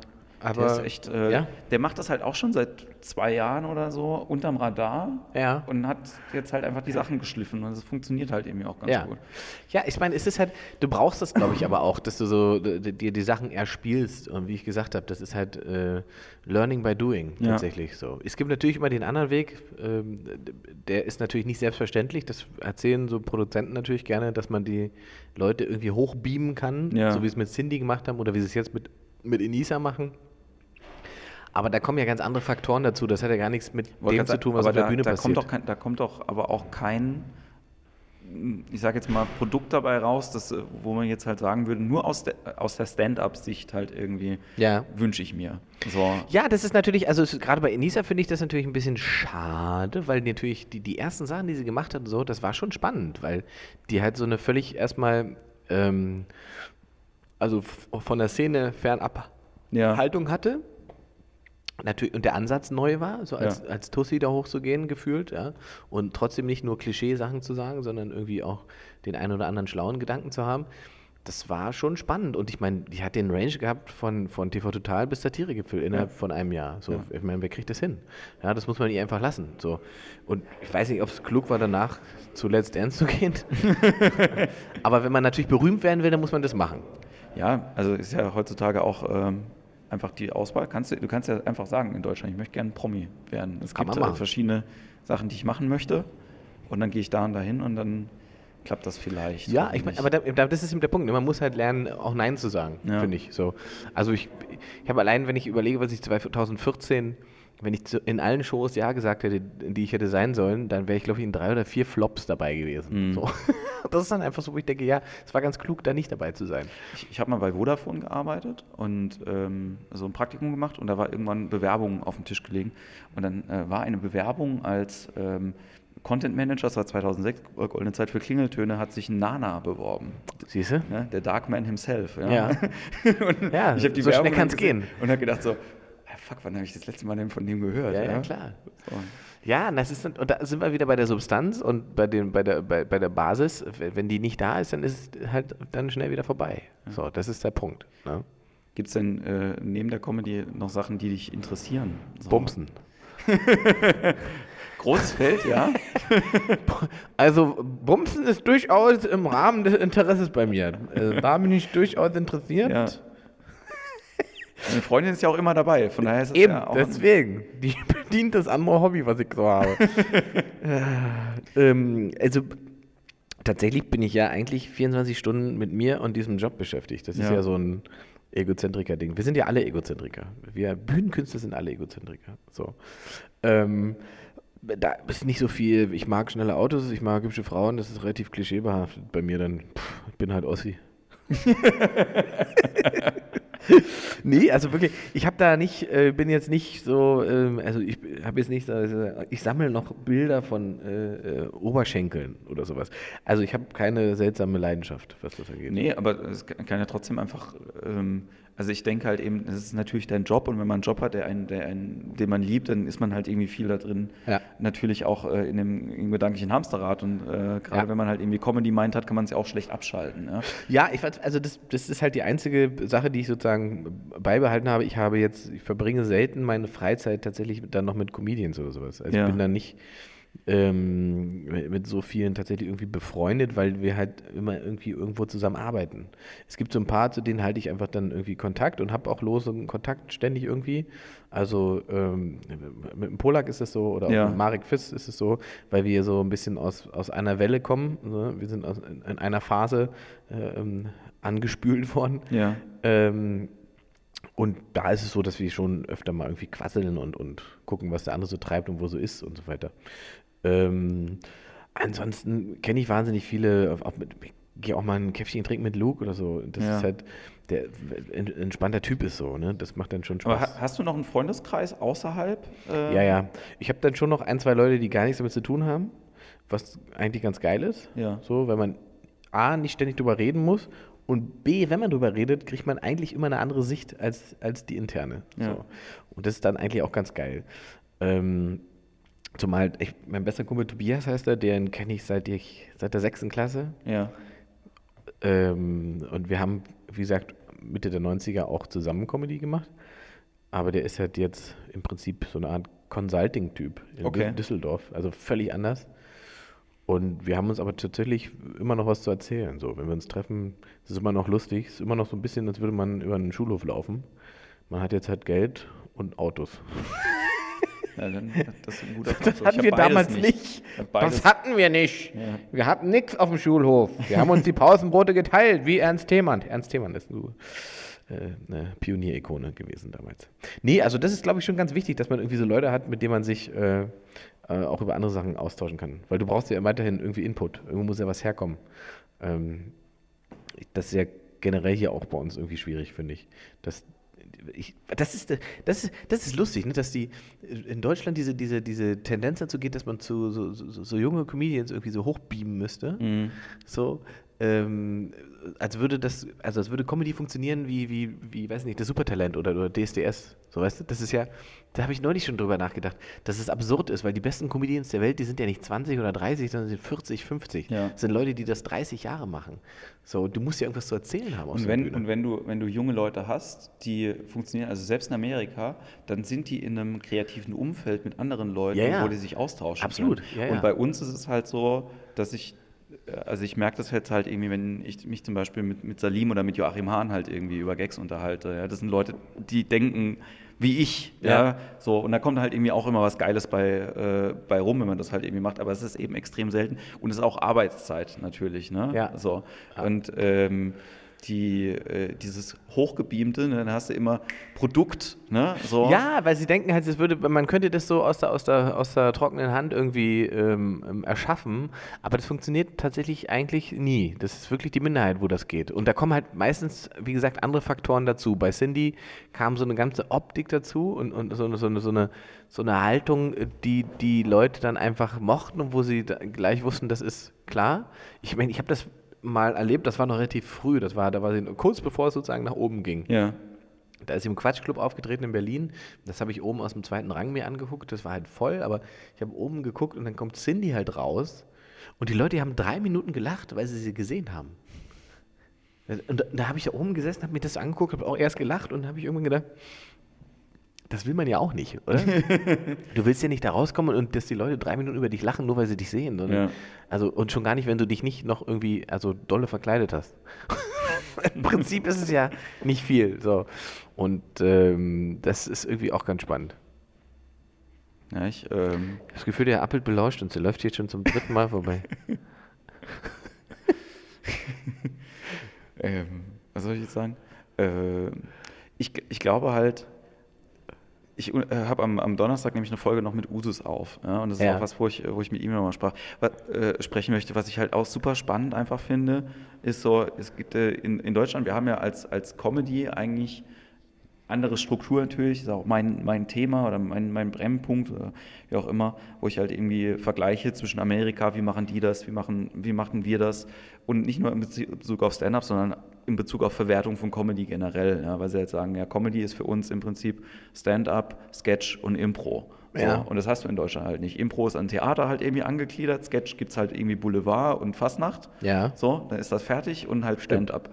Aber der, echt, äh, ja? der macht das halt auch schon seit zwei Jahren oder so unterm Radar ja. und hat jetzt halt einfach die Sachen geschliffen und es funktioniert halt irgendwie auch ganz ja. gut. Ja, ich meine, es ist halt, du brauchst das, glaube ich, aber auch, dass du so dir die, Sachen erspielst und wie ich gesagt habe, das ist halt äh, Learning by Doing tatsächlich so. Es gibt natürlich immer den anderen Weg, ähm, der ist natürlich nicht selbstverständlich, das erzählen so Produzenten natürlich gerne, dass man die Leute irgendwie hochbeamen kann, so wie es mit Cindy gemacht haben oder wie sie es jetzt mit, mit Enisa machen. Aber da kommen ja ganz andere Faktoren dazu. Das hat ja gar nichts mit Wollte dem zu tun, was auf der da, Bühne da passiert. Kommt kein, da kommt doch aber auch kein, ich sage jetzt mal, Produkt dabei raus, das, wo man jetzt halt sagen würde, nur aus der, aus der Stand-up-Sicht halt irgendwie ja. wünsche ich mir. So. Ja, das ist natürlich, also gerade bei Enisa finde ich das natürlich ein bisschen schade, weil natürlich die, die ersten Sachen, die sie gemacht hat, so, das war schon spannend, weil die halt so eine völlig erstmal, ähm, also von der Szene fernab ja. Haltung hatte Natürlich, und der Ansatz neu war, so als, ja. als Tussi da hochzugehen, gefühlt, ja. Und trotzdem nicht nur Klischee-Sachen zu sagen, sondern irgendwie auch den einen oder anderen schlauen Gedanken zu haben. Das war schon spannend. Und ich meine, die hat den Range gehabt von, von TV Total bis Satirigipfel innerhalb ja. von einem Jahr. So, ja. ich meine, wer kriegt das hin? Ja, das muss man ihr einfach lassen. So. Und ich weiß nicht, ob es klug war, danach zu Let's Dance zu gehen. Aber wenn man natürlich berühmt werden will, dann muss man das machen. Ja, also ist ja heutzutage auch. Ähm einfach die Auswahl. Kannst du, du kannst ja einfach sagen in Deutschland, ich möchte gerne Promi werden. Es gibt äh, verschiedene Sachen, die ich machen möchte. Und dann gehe ich da und dahin und dann klappt das vielleicht. Ja, ich meine, aber da, das ist eben der Punkt. Ne? Man muss halt lernen, auch Nein zu sagen, ja. finde ich. So. Also ich, ich habe allein, wenn ich überlege, was ich 2014 wenn ich in allen Shows Ja gesagt hätte, die ich hätte sein sollen, dann wäre ich, glaube ich, in drei oder vier Flops dabei gewesen. Mhm. So. Das ist dann einfach so, wo ich denke, ja, es war ganz klug, da nicht dabei zu sein. Ich, ich habe mal bei Vodafone gearbeitet und ähm, so ein Praktikum gemacht und da war irgendwann Bewerbung auf dem Tisch gelegen und dann äh, war eine Bewerbung als ähm, Content Manager, das war 2006, Goldene Zeit für Klingeltöne, hat sich Nana beworben. Siehst du? Ja, der Darkman himself. Ja, ja. und ja ich die so schnell kann es gehen. Und habe gedacht so, fuck, wann habe ich das letzte Mal denn von dem gehört? Ja, ja, ja klar. So. Ja, das ist, und da sind wir wieder bei der Substanz und bei, dem, bei, der, bei, bei der Basis. Wenn die nicht da ist, dann ist es halt dann schnell wieder vorbei. Ja. So, das ist der Punkt. Ne? Gibt es denn äh, neben der Comedy noch Sachen, die dich interessieren? So. Bumsen. Großes Feld, ja. Also Bumsen ist durchaus im Rahmen des Interesses bei mir. Also, da bin ich durchaus interessiert. Ja. Meine Freundin ist ja auch immer dabei, von daher ist es Eben, ja auch deswegen. Die bedient das andere Hobby, was ich so habe. ähm, also tatsächlich bin ich ja eigentlich 24 Stunden mit mir und diesem Job beschäftigt. Das ist ja, ja so ein Egozentriker-Ding. Wir sind ja alle Egozentriker. Wir Bühnenkünstler sind alle Egozentriker. So. Ähm, da ist nicht so viel. Ich mag schnelle Autos, ich mag hübsche Frauen, das ist relativ klischeebehaftet bei mir dann. Pff, ich bin halt Ossi. nee, also wirklich, ich habe da nicht, äh, bin jetzt nicht so, ähm, also ich habe jetzt nicht, also ich sammle noch Bilder von äh, äh, Oberschenkeln oder sowas. Also ich habe keine seltsame Leidenschaft, was das angeht. Nee, aber es kann ja trotzdem einfach ähm, also ich denke halt eben, das ist natürlich dein Job und wenn man einen Job hat, der einen, der einen, den man liebt, dann ist man halt irgendwie viel da drin. Ja. Natürlich auch äh, in dem im gedanklichen Hamsterrad und äh, gerade ja. wenn man halt irgendwie Comedy meint hat, kann man es ja auch schlecht abschalten. Ja, ja ich also das, das ist halt die einzige Sache, die ich sozusagen beibehalten habe. Ich habe jetzt, ich verbringe selten meine Freizeit tatsächlich dann noch mit Comedians oder sowas. Also ich bin da nicht ähm, mit so vielen tatsächlich irgendwie befreundet, weil wir halt immer irgendwie irgendwo zusammen arbeiten. Es gibt so ein paar, zu denen halte ich einfach dann irgendwie Kontakt und habe auch losen Kontakt ständig irgendwie. Also ähm, mit dem Polak ist es so oder ja. auch mit Marek Fiss ist es so, weil wir so ein bisschen aus, aus einer Welle kommen. Ne? Wir sind aus, in, in einer Phase äh, ähm, angespült worden. Ja. Ähm, und da ist es so, dass wir schon öfter mal irgendwie quasseln und, und gucken, was der andere so treibt und wo so ist und so weiter. Ähm, ansonsten kenne ich wahnsinnig viele, auch mit, gehe auch mal ein Käffchen trinken mit Luke oder so. Das ja. ist halt, der ein entspannter Typ ist so, ne? Das macht dann schon Spaß. Aber hast du noch einen Freundeskreis außerhalb? Äh ja, ja. Ich habe dann schon noch ein, zwei Leute, die gar nichts damit zu tun haben, was eigentlich ganz geil ist. Ja. So, wenn man A, nicht ständig drüber reden muss und B, wenn man drüber redet, kriegt man eigentlich immer eine andere Sicht als, als die interne. Ja. So. Und das ist dann eigentlich auch ganz geil. Ähm, Zumal ich, mein bester Kumpel Tobias heißt er, den kenne ich seit, ich seit der sechsten Klasse. Ja. Ähm, und wir haben, wie gesagt, Mitte der 90er auch zusammen Comedy gemacht. Aber der ist halt jetzt im Prinzip so eine Art Consulting-Typ in Okay. Düsseldorf. Also völlig anders. Und wir haben uns aber tatsächlich immer noch was zu erzählen. So, wenn wir uns treffen, ist es immer noch lustig. Es ist immer noch so ein bisschen, als würde man über einen Schulhof laufen. Man hat jetzt halt Geld und Autos. ja dann, das ist ein guter Das hatten wir damals nicht. Das hatten wir nicht. Ja. Wir hatten nichts auf dem Schulhof. Wir haben uns die Pausenbrote geteilt, wie Ernst Thiemann. Ernst Thiemann ist so, äh, eine Pionierikone gewesen damals. Nee, also das ist, glaube ich, schon ganz wichtig, dass man irgendwie so Leute hat, mit denen man sich äh, äh, auch über andere Sachen austauschen kann. Weil du brauchst ja weiterhin irgendwie Input. Irgendwo muss ja was herkommen. Ähm, das ist ja generell hier auch bei uns irgendwie schwierig, finde ich. Das, ich, das, ist, das, ist, das ist lustig, ne? dass die in Deutschland diese, diese, diese Tendenz dazu geht, dass man zu so, so, so junge Comedians irgendwie so hochbeamen müsste. Mhm. So, ähm, als würde das, also als würde Comedy funktionieren wie, wie, wie, weiß nicht, das Supertalent oder, oder DSDS. So, weißt du, das ist ja, da habe ich neulich schon drüber nachgedacht, dass es absurd ist, weil die besten Comedians der Welt, die sind ja nicht 20 oder 30, sondern sind 40, 50. Ja. Das sind Leute, die das 30 Jahre machen. So, du musst ja irgendwas zu erzählen haben aus Und wenn, und wenn du, wenn du junge Leute hast, die funktionieren, also selbst in Amerika, dann sind die in einem kreativen Umfeld mit anderen Leuten, Ja, ja. wo die sich austauschen. Absolut. Und bei uns ist es halt so, dass ich, also ich merke das jetzt halt irgendwie, wenn ich mich zum Beispiel mit, mit Salim oder mit Joachim Hahn halt irgendwie über Gags unterhalte. Ja, das sind Leute, die denken wie ich. Ja. Ja. So, und da kommt halt irgendwie auch immer was Geiles bei, äh, bei rum, wenn man das halt irgendwie macht. Aber es ist eben extrem selten. Und es ist auch Arbeitszeit natürlich. Ne? Ja. So. Und ähm, die, äh, dieses Hochgebeamte, ne, dann hast du immer Produkt, ne? So. Ja, weil sie denken halt, würde, man könnte das so aus der, aus der, aus der trockenen Hand irgendwie ähm, ähm, erschaffen, aber das funktioniert tatsächlich eigentlich nie. Das ist wirklich die Minderheit, wo das geht. Und da kommen halt meistens, wie gesagt, andere Faktoren dazu. Bei Cindy kam so eine ganze Optik dazu und, und so, eine, so, so, eine, so eine Haltung, die die Leute dann einfach mochten und wo sie gleich wussten, das ist klar. Ich meine, ich habe das mal erlebt, das war noch relativ früh, das war, da war sie kurz bevor es sozusagen nach oben ging. Ja. Da ist sie im Quatschclub aufgetreten in Berlin. Das habe ich oben aus dem zweiten Rang mir angeguckt. Das war halt voll, aber ich habe oben geguckt und dann kommt Cindy halt raus. Und die Leute die haben drei Minuten gelacht, weil sie sie gesehen haben. Und da, da habe ich da oben gesessen, habe mir das angeguckt, habe auch erst gelacht und dann habe ich irgendwann gedacht, das will man ja auch nicht, oder? du willst ja nicht da rauskommen und dass die Leute drei Minuten über dich lachen, nur weil sie dich sehen. Sondern, Ja. Also, und schon gar nicht, wenn du dich nicht noch irgendwie, also dolle verkleidet hast. Im Prinzip ist es ja nicht viel. So. Und ähm, das ist irgendwie auch ganz spannend. ja ich, ähm, Das Gefühl, der Appelt belauscht uns, der läuft jetzt schon zum dritten Mal vorbei. ähm, was soll ich jetzt sagen? Äh, ich, ich glaube halt, ich äh, habe am, am Donnerstag nämlich eine Folge noch mit Usus auf. Ja, und das ist Ja. auch was, wo ich, wo ich mit ihm nochmal sprach, was, äh, sprechen möchte. Was ich halt auch super spannend einfach finde, ist so, es gibt äh, in, in Deutschland, wir haben ja als, als Comedy eigentlich andere Struktur natürlich, ist auch mein, mein Thema oder mein, mein Brennpunkt oder wie auch immer, wo ich halt irgendwie vergleiche zwischen Amerika, wie machen die das, wie machen, wie machen wir das und nicht nur in Bezug auf Stand-Up, sondern in Bezug auf Verwertung von Comedy generell, ja, weil sie jetzt sagen, ja, Comedy ist für uns im Prinzip Stand-Up, Sketch und Impro. So, Ja. Und das hast du in Deutschland halt nicht. Impro ist an Theater halt irgendwie angegliedert, Sketch gibt es halt irgendwie Boulevard und Fastnacht. Ja. So, dann ist das fertig und halt Stand-up.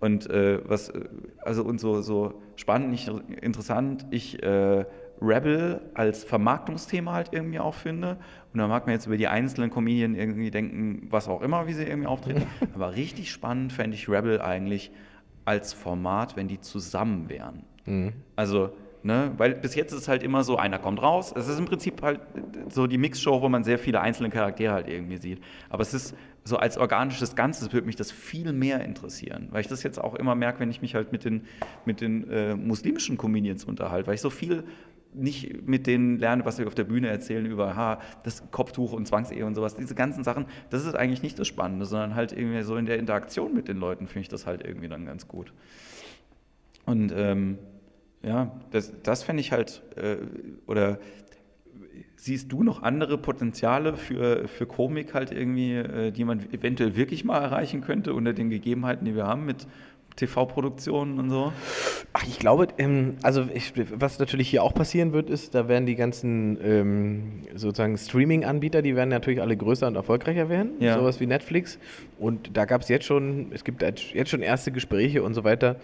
Und äh, was, äh, also und so, so spannend, nicht interessant, ich äh, Rebel als Vermarktungsthema halt irgendwie auch finde. Und da mag man jetzt über die einzelnen Comedien irgendwie denken, was auch immer, wie sie irgendwie auftreten. Aber richtig spannend fände ich Rebel eigentlich als Format, wenn die zusammen wären. Also, ne, weil bis jetzt ist es halt immer so, einer kommt raus. Es ist im Prinzip halt so die Mixshow, wo man sehr viele einzelne Charaktere halt irgendwie sieht. Aber es ist so als organisches Ganzes würde mich das viel mehr interessieren, weil ich das jetzt auch immer merke, wenn ich mich halt mit den, mit den äh, muslimischen Comedians unterhalte, weil ich so viel nicht mit denen lerne, was sie auf der Bühne erzählen über ha, das Kopftuch und Zwangsehe und sowas. Diese ganzen Sachen, das ist eigentlich nicht das Spannende, sondern halt irgendwie so in der Interaktion mit den Leuten finde ich das halt irgendwie dann ganz gut. Und ähm, ja, das, das fände ich halt, äh, oder siehst du noch andere Potenziale für, für Komik halt irgendwie, äh, die man eventuell wirklich mal erreichen könnte unter den Gegebenheiten, die wir haben mit TV-Produktionen und so? Ach, ich glaube, ähm, also ich, was natürlich hier auch passieren wird, ist, da werden die ganzen ähm, sozusagen Streaming-Anbieter, die werden natürlich alle größer und erfolgreicher werden, Ja. sowas wie Netflix. Und da gab es jetzt schon, es gibt jetzt schon erste Gespräche und so weiter,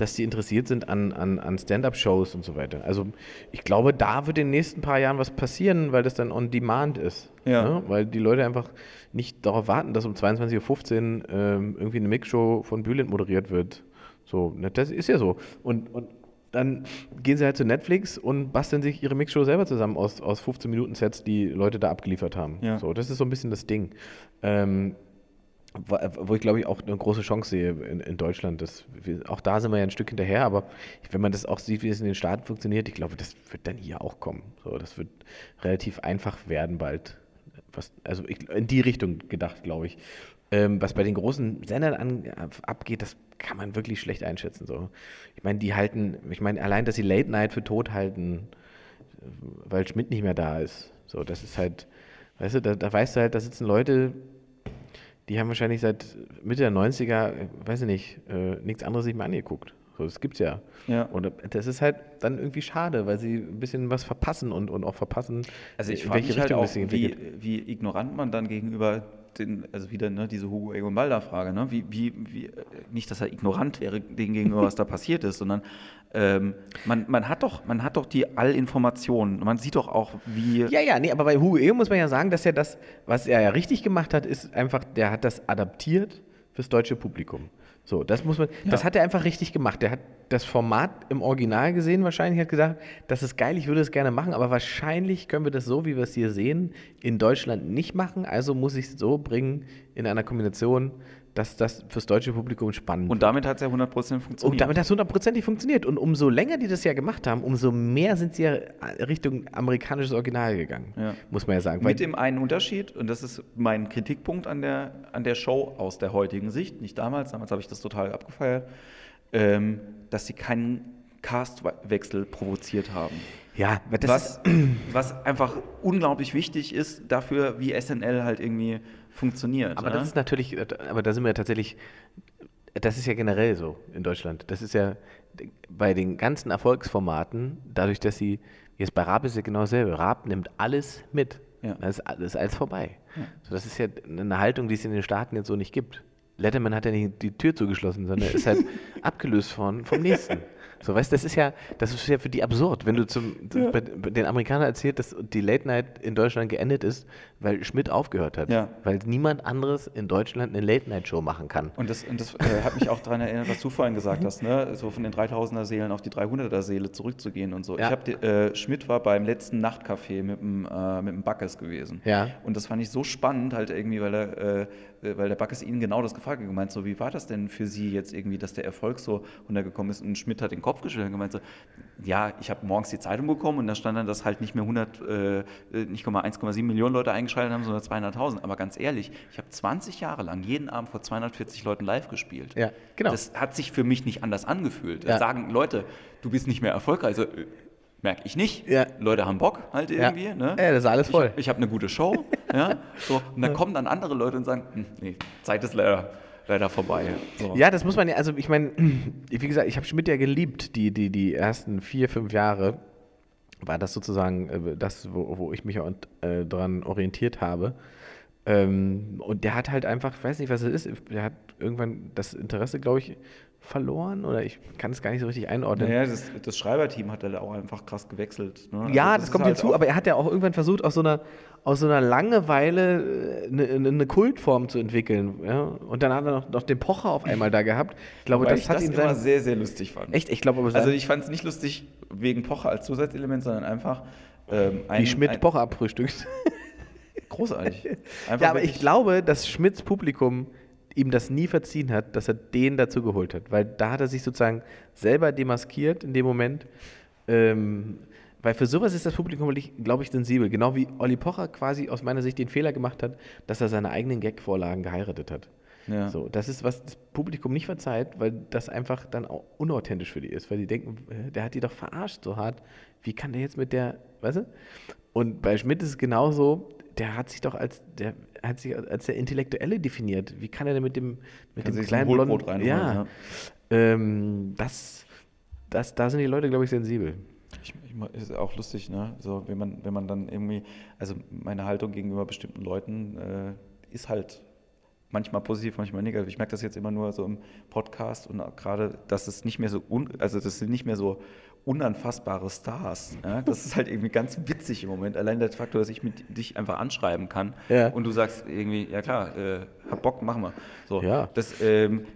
dass die interessiert sind an, an, an Stand-up-Shows und so weiter. Also ich glaube, da wird in den nächsten paar Jahren was passieren, weil das dann on demand ist. Ja. Ne? Weil die Leute einfach nicht darauf warten, dass um 22.15 Uhr ähm, irgendwie eine Mixshow von Bülent moderiert wird. So, ne, das ist ja so. Und, und dann gehen sie halt zu Netflix und basteln sich ihre Mixshow selber zusammen aus, aus 15-Minuten-Sets, die Leute da abgeliefert haben. Ja. So, das ist so ein bisschen das Ding. Ähm, wo, wo ich glaube ich auch eine große Chance sehe in, in Deutschland. Das, wir, auch da sind wir ja ein Stück hinterher, aber wenn man das auch sieht, wie es in den Staaten funktioniert, ich glaube, das wird dann hier auch kommen. So, das wird relativ einfach werden bald. Was, also ich, in die Richtung gedacht, glaube ich. Ähm, was bei den großen Sendern an, abgeht, das kann man wirklich schlecht einschätzen. So. Ich meine, die halten, ich meine, allein, dass sie Late Night für tot halten, weil Schmidt nicht mehr da ist. So, das ist halt, weißt du, da, da weißt du halt, da sitzen Leute, die haben wahrscheinlich seit Mitte der 90er, äh, weiß ich nicht, äh, nichts anderes sich mehr angeguckt. So, das gibt's ja. Ja. Und das ist halt dann irgendwie schade, weil sie ein bisschen was verpassen und, und auch verpassen, Also ich in welche halt auch, das sich wie, wie ignorant man dann gegenüber den, also wieder ne, diese Hugo Egon Balder Frage, ne? wie, wie, wie, nicht, dass er ignorant wäre dem gegenüber, was da passiert ist, sondern ähm, man, man, hat doch, man hat doch die Allinformationen. Man sieht doch auch, wie. Ja, ja, nee, aber bei Hugo Egon muss man ja sagen, dass er das, was er ja richtig gemacht hat, ist einfach, der hat das adaptiert fürs deutsche Publikum. So, das muss man, das Ja. hat er einfach richtig gemacht. Der hat das Format im Original gesehen wahrscheinlich, hat gesagt, das ist geil, ich würde es gerne machen, aber wahrscheinlich können wir das so, wie wir es hier sehen, in Deutschland nicht machen. Also muss ich es so bringen in einer Kombination, dass das fürs deutsche Publikum spannend Und damit hat es ja 100% funktioniert. und damit hat es hundertprozentig funktioniert. Und umso länger die das ja gemacht haben, umso mehr sind sie ja Richtung amerikanisches Original gegangen. Ja. Muss man ja sagen. Mit dem einen Unterschied, und das ist mein Kritikpunkt an der, an der Show aus der heutigen Sicht, nicht damals, damals habe ich das total abgefeiert, ähm, dass sie keinen Castwechsel provoziert haben. ja, was, ist, was einfach unglaublich wichtig ist dafür, wie SNL halt irgendwie funktioniert. aber ne? das ist natürlich, aber da sind wir tatsächlich, das ist ja generell so in Deutschland. Das ist ja bei den ganzen Erfolgsformaten, dadurch, dass sie, jetzt bei Raab ist ja genau dasselbe. Raab nimmt alles mit. Ja. Das, ist, ist alles vorbei. So, das ist ja eine Haltung, die es in den Staaten jetzt so nicht gibt. Letterman hat ja nicht die Tür zugeschlossen, sondern er ist halt abgelöst von, vom nächsten. So, weißt das ist ja, das ist ja für die absurd, wenn du zum, bei den Amerikanern erzählt, dass die Late Night in Deutschland geendet ist, weil Schmidt aufgehört hat. Ja. Weil niemand anderes in Deutschland eine Late Night Show machen kann. Und das, und das äh, hat mich auch daran erinnert, was du vorhin gesagt hast, ne? so von den 3000er Seelen auf die 300er Seele zurückzugehen und so. Ja. Ich hab, äh, Schmidt war beim letzten Nachtcafé mit dem, äh, mit dem Backes gewesen. Ja. Und das fand ich so spannend, halt irgendwie, weil, er, äh, weil der Backes ihnen genau das gefragt hat. Gemeint, so, wie war das denn für sie jetzt irgendwie, dass der Erfolg so runtergekommen ist? Und Schmidt hat den Kopf geschüttelt und gemeint, so, ja, ich habe morgens die Zeitung bekommen und da stand dann, dass halt nicht mehr 100, äh, nicht mal 1,7 Millionen Leute eingeschaltet haben, sondern 200.000. Aber ganz ehrlich, ich habe 20 Jahre lang jeden Abend vor 240 Leuten live gespielt. Ja, genau. Das hat sich für mich nicht anders angefühlt. Ja. Sagen Leute, du bist nicht mehr erfolgreich. Also, äh, merke ich nicht. Ja. Leute haben Bock halt Ja. irgendwie. Ne? Ja, das ist alles voll. Ich, ich habe eine gute Show. ja, so, und dann kommen dann andere Leute und sagen, hm, nee, Zeit ist leider, leider vorbei. So. Ja, das muss man ja, also ich meine, wie gesagt, ich habe Schmidt ja geliebt, die, die, die ersten vier, fünf Jahre war das sozusagen äh, das, wo, wo ich mich auch, äh, dran orientiert habe. Ähm, und der hat halt einfach, ich weiß nicht, was es ist, der hat irgendwann das Interesse, glaube ich, verloren oder ich kann es gar nicht so richtig einordnen. Naja, das, das Schreiberteam hat halt auch einfach krass gewechselt. Ne? Ja, Also das, ist kommt halt hinzu, aber er hat ja auch irgendwann versucht, aus so einer, aus so einer Langeweile äh, eine, eine eine Kultform zu entwickeln. Ja? Und dann hat er noch, noch den Pocher auf einmal da gehabt. Ich glaube, Wobei das ich hat das ihn immer sehr, sehr lustig fand. Echt, ich glaube Also ich fand es nicht lustig wegen Pocher als Zusatzelement, sondern einfach ähm, ein, wie Schmidt ein, Pocher abfrühstückt. großartig. Einfach Ja, aber ich glaube, dass Schmidts Publikum ihm das nie verziehen hat, dass er den dazu geholt hat. Weil da hat er sich sozusagen selber demaskiert in dem Moment. Ähm, weil für sowas ist das Publikum, wirklich, glaube ich, sensibel. Genau wie Olli Pocher quasi aus meiner Sicht den Fehler gemacht hat, dass er seine eigenen Gag-Vorlagen geheiratet hat. Ja. So, das ist, was das Publikum nicht verzeiht, weil das einfach dann auch unauthentisch für die ist, weil die denken, äh, der hat die doch verarscht so hart. Wie kann der jetzt mit der, weißt du? Und bei Schmidt ist es genauso, der hat sich doch als der hat sich als der Intellektuelle definiert. Wie kann er denn mit dem mit Kann dem kleinen blonden reinholen, ja, Ähm, das, das, da sind die Leute, glaube ich, sensibel. Ich, ist auch lustig, ne? So, wenn man, wenn man dann irgendwie, also meine Haltung gegenüber bestimmten Leuten äh, ist halt manchmal positiv, manchmal negativ. Ich merke das jetzt immer nur so im Podcast und gerade, dass es nicht mehr so, un, also das sind nicht mehr so unanfassbare Stars. Ja? Das ist halt irgendwie ganz witzig im Moment. Allein der Faktor, dass ich mit dich einfach anschreiben kann Ja. und du sagst irgendwie, ja klar, äh, hab Bock, machen wir. So, Ja. das, ähm,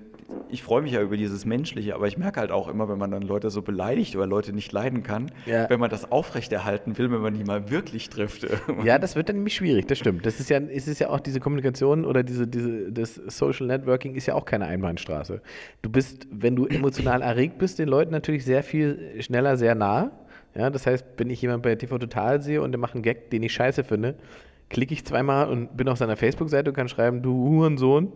ich freue mich ja über dieses Menschliche, aber ich merke halt auch immer, wenn man dann Leute so beleidigt oder Leute nicht leiden kann, Ja. wenn man das aufrechterhalten will, wenn man die mal wirklich trifft. Ja, das wird dann nämlich schwierig, das stimmt. Das ist ja, es ist ja auch diese Kommunikation oder diese, diese, das Social Networking ist ja auch keine Einbahnstraße. Du bist, wenn du emotional erregt bist, den Leuten natürlich sehr viel schneller, sehr nah. Ja, das heißt, wenn ich jemanden bei TV Total sehe und der macht einen Gag, den ich scheiße finde, klicke ich zweimal und bin auf seiner Facebook-Seite und kann schreiben, du Hurensohn.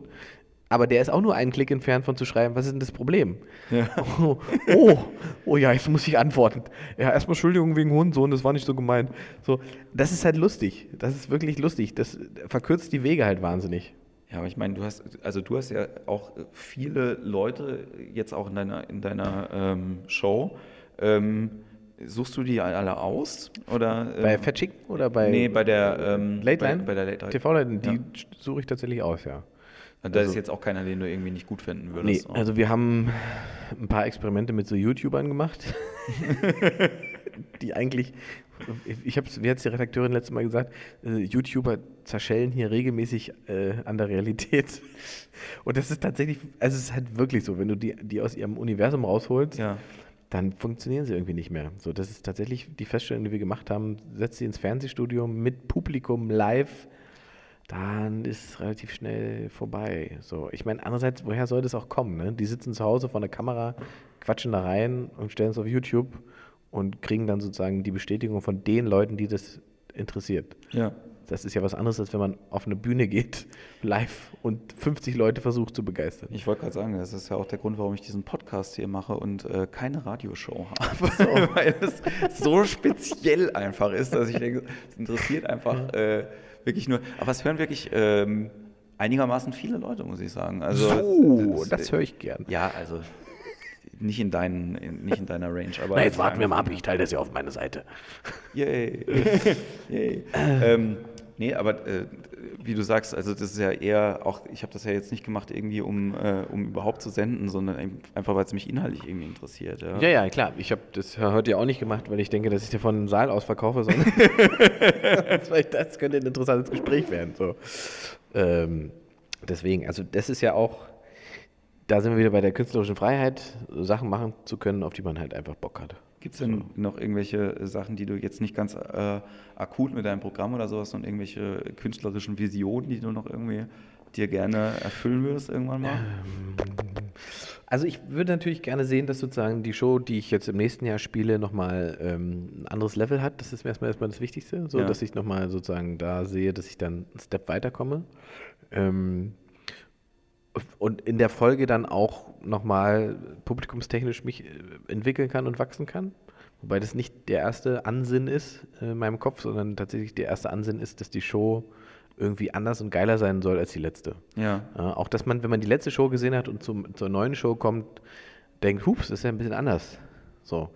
Aber der ist auch nur einen Klick entfernt von zu schreiben, was ist denn das Problem? Ja. Oh, oh, oh ja, jetzt muss ich antworten. Ja, erstmal Entschuldigung wegen Hurensohn, das war nicht so gemeint. So, das ist halt lustig. Das ist wirklich lustig. Das verkürzt die Wege halt wahnsinnig. Ja, aber ich meine, du hast, also du hast ja auch viele Leute jetzt auch in deiner, in deiner ähm, Show. Ähm, suchst du die alle aus? Oder, ähm, Bei Fat Chicken oder bei Nee, bei der ähm, Late bei, Line? bei der Late Line. TV-Leuten, die Ja. suche ich tatsächlich aus, ja. Und da also- ist jetzt auch keiner, den du irgendwie nicht gut finden Nee, würdest. so. also wir haben ein paar Experimente mit so YouTubern gemacht, die eigentlich, ich habe wie hat die Redakteurin letztes Mal gesagt, äh, YouTuber zerschellen hier regelmäßig äh, an der Realität. Und das ist tatsächlich, also es ist halt wirklich so, wenn du die, die aus ihrem Universum rausholst, ja. dann funktionieren sie irgendwie nicht mehr. So, das ist tatsächlich die Feststellung, die wir gemacht haben, setzt sie ins Fernsehstudio mit Publikum live, dann ist es relativ schnell vorbei. So, ich meine, andererseits, woher soll das auch kommen? Ne? Die sitzen zu Hause vor der Kamera, quatschen da rein und stellen es auf YouTube und kriegen dann sozusagen die Bestätigung von den Leuten, die das interessiert. ja. Das ist ja was anderes, als wenn man auf eine Bühne geht, live und 50 Leute versucht zu begeistern. Ich wollte gerade sagen, das ist ja auch der Grund, warum ich diesen Podcast hier mache und äh, keine Radioshow habe. Weil es so speziell einfach ist, dass ich denke, es interessiert einfach äh, wirklich nur. Aber es hören wirklich ähm, einigermaßen viele Leute, muss ich sagen. Also, so, es- das höre ich gern. Ja, also nicht in, deinen, in, nicht in deiner Range. Aber Na, jetzt warten wir mal ab, ich teile das ja auf meine Seite. Yay. Yay. ähm, nee, aber äh, wie du sagst, also das ist ja eher auch, ich habe das ja jetzt nicht gemacht irgendwie, um, äh, um überhaupt zu senden, sondern ein- einfach, weil es mich inhaltlich irgendwie interessiert. Ja, Ja, ja, klar. Ich habe das heute ja auch nicht gemacht, weil ich denke, dass ich dir von einem Saal aus verkaufe, sondern das könnte ein interessantes Gespräch werden. So. Ähm, deswegen, also das ist ja auch, da sind wir wieder bei der künstlerischen Freiheit, Sachen machen zu können, auf die man halt einfach Bock hat. Gibt es denn noch irgendwelche Sachen, die du jetzt nicht ganz äh, akut mit deinem Programm oder sowas und irgendwelche künstlerischen Visionen, die du noch irgendwie dir gerne erfüllen würdest irgendwann mal? Also ich würde natürlich gerne sehen, dass sozusagen die Show, die ich jetzt im nächsten Jahr spiele, nochmal ähm, ein anderes Level hat. Das ist mir erstmal, erstmal das Wichtigste, so Ja. dass ich nochmal sozusagen da sehe, dass ich dann einen Step weiterkomme. Ähm, und in der Folge dann auch nochmal publikumstechnisch mich äh, entwickeln kann und wachsen kann. Wobei das nicht der erste Ansinn ist äh, in meinem Kopf, sondern tatsächlich der erste Ansinn ist, dass die Show irgendwie anders und geiler sein soll als die letzte. Ja. Äh, auch dass man, wenn man die letzte Show gesehen hat und zum, zur neuen Show kommt, denkt, hups, das ist ja ein bisschen anders. So.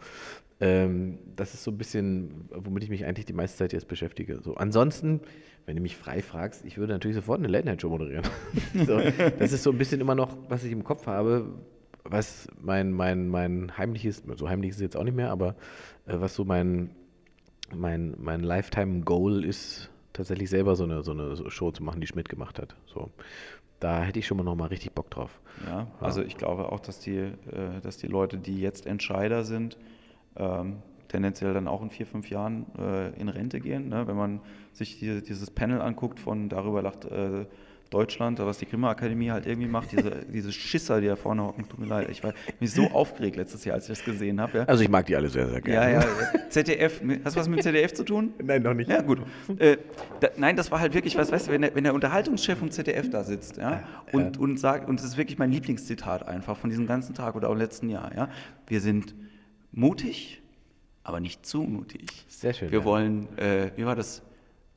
Ähm, das ist so ein bisschen, womit ich mich eigentlich die meiste Zeit jetzt beschäftige. So. Ansonsten, wenn du mich frei fragst, ich würde natürlich sofort eine Late-Night-Show moderieren. so, das ist so ein bisschen immer noch, was ich im Kopf habe, was mein, mein, mein heimliches, so heimlich ist es jetzt auch nicht mehr, aber äh, was so mein, mein, mein Lifetime-Goal ist, tatsächlich selber so eine, so eine Show zu machen, die Schmidt gemacht hat. So. Da hätte ich schon mal noch mal richtig Bock drauf. Ja, also ich glaube auch, dass die, äh, dass die Leute, die jetzt Entscheider sind, ähm, tendenziell dann auch in vier, fünf Jahren äh, in Rente gehen. Ne? Wenn man sich die, dieses Panel anguckt von Darüber lacht äh, Deutschland, was die Grimme-Akademie halt irgendwie macht, diese, diese Schisser, die da vorne hocken, tut mir leid. Ich war mich so aufgeregt letztes Jahr, als ich das gesehen habe. Ja? Also ich mag die alle sehr, sehr Ja, gerne. ja, ZDF, hast du was mit ZDF zu tun? Nein, noch nicht. Ja, gut. Äh, da, nein, das war halt wirklich, was weißt du, wenn der, wenn der Unterhaltungschef vom ZDF da sitzt, ja, und, und sagt, und das ist wirklich mein Lieblingszitat einfach von diesem ganzen Tag oder auch letzten Jahr, ja. Wir sind mutig, aber nicht zu mutig. Sehr schön, Wir ja. wollen, äh, wie war das?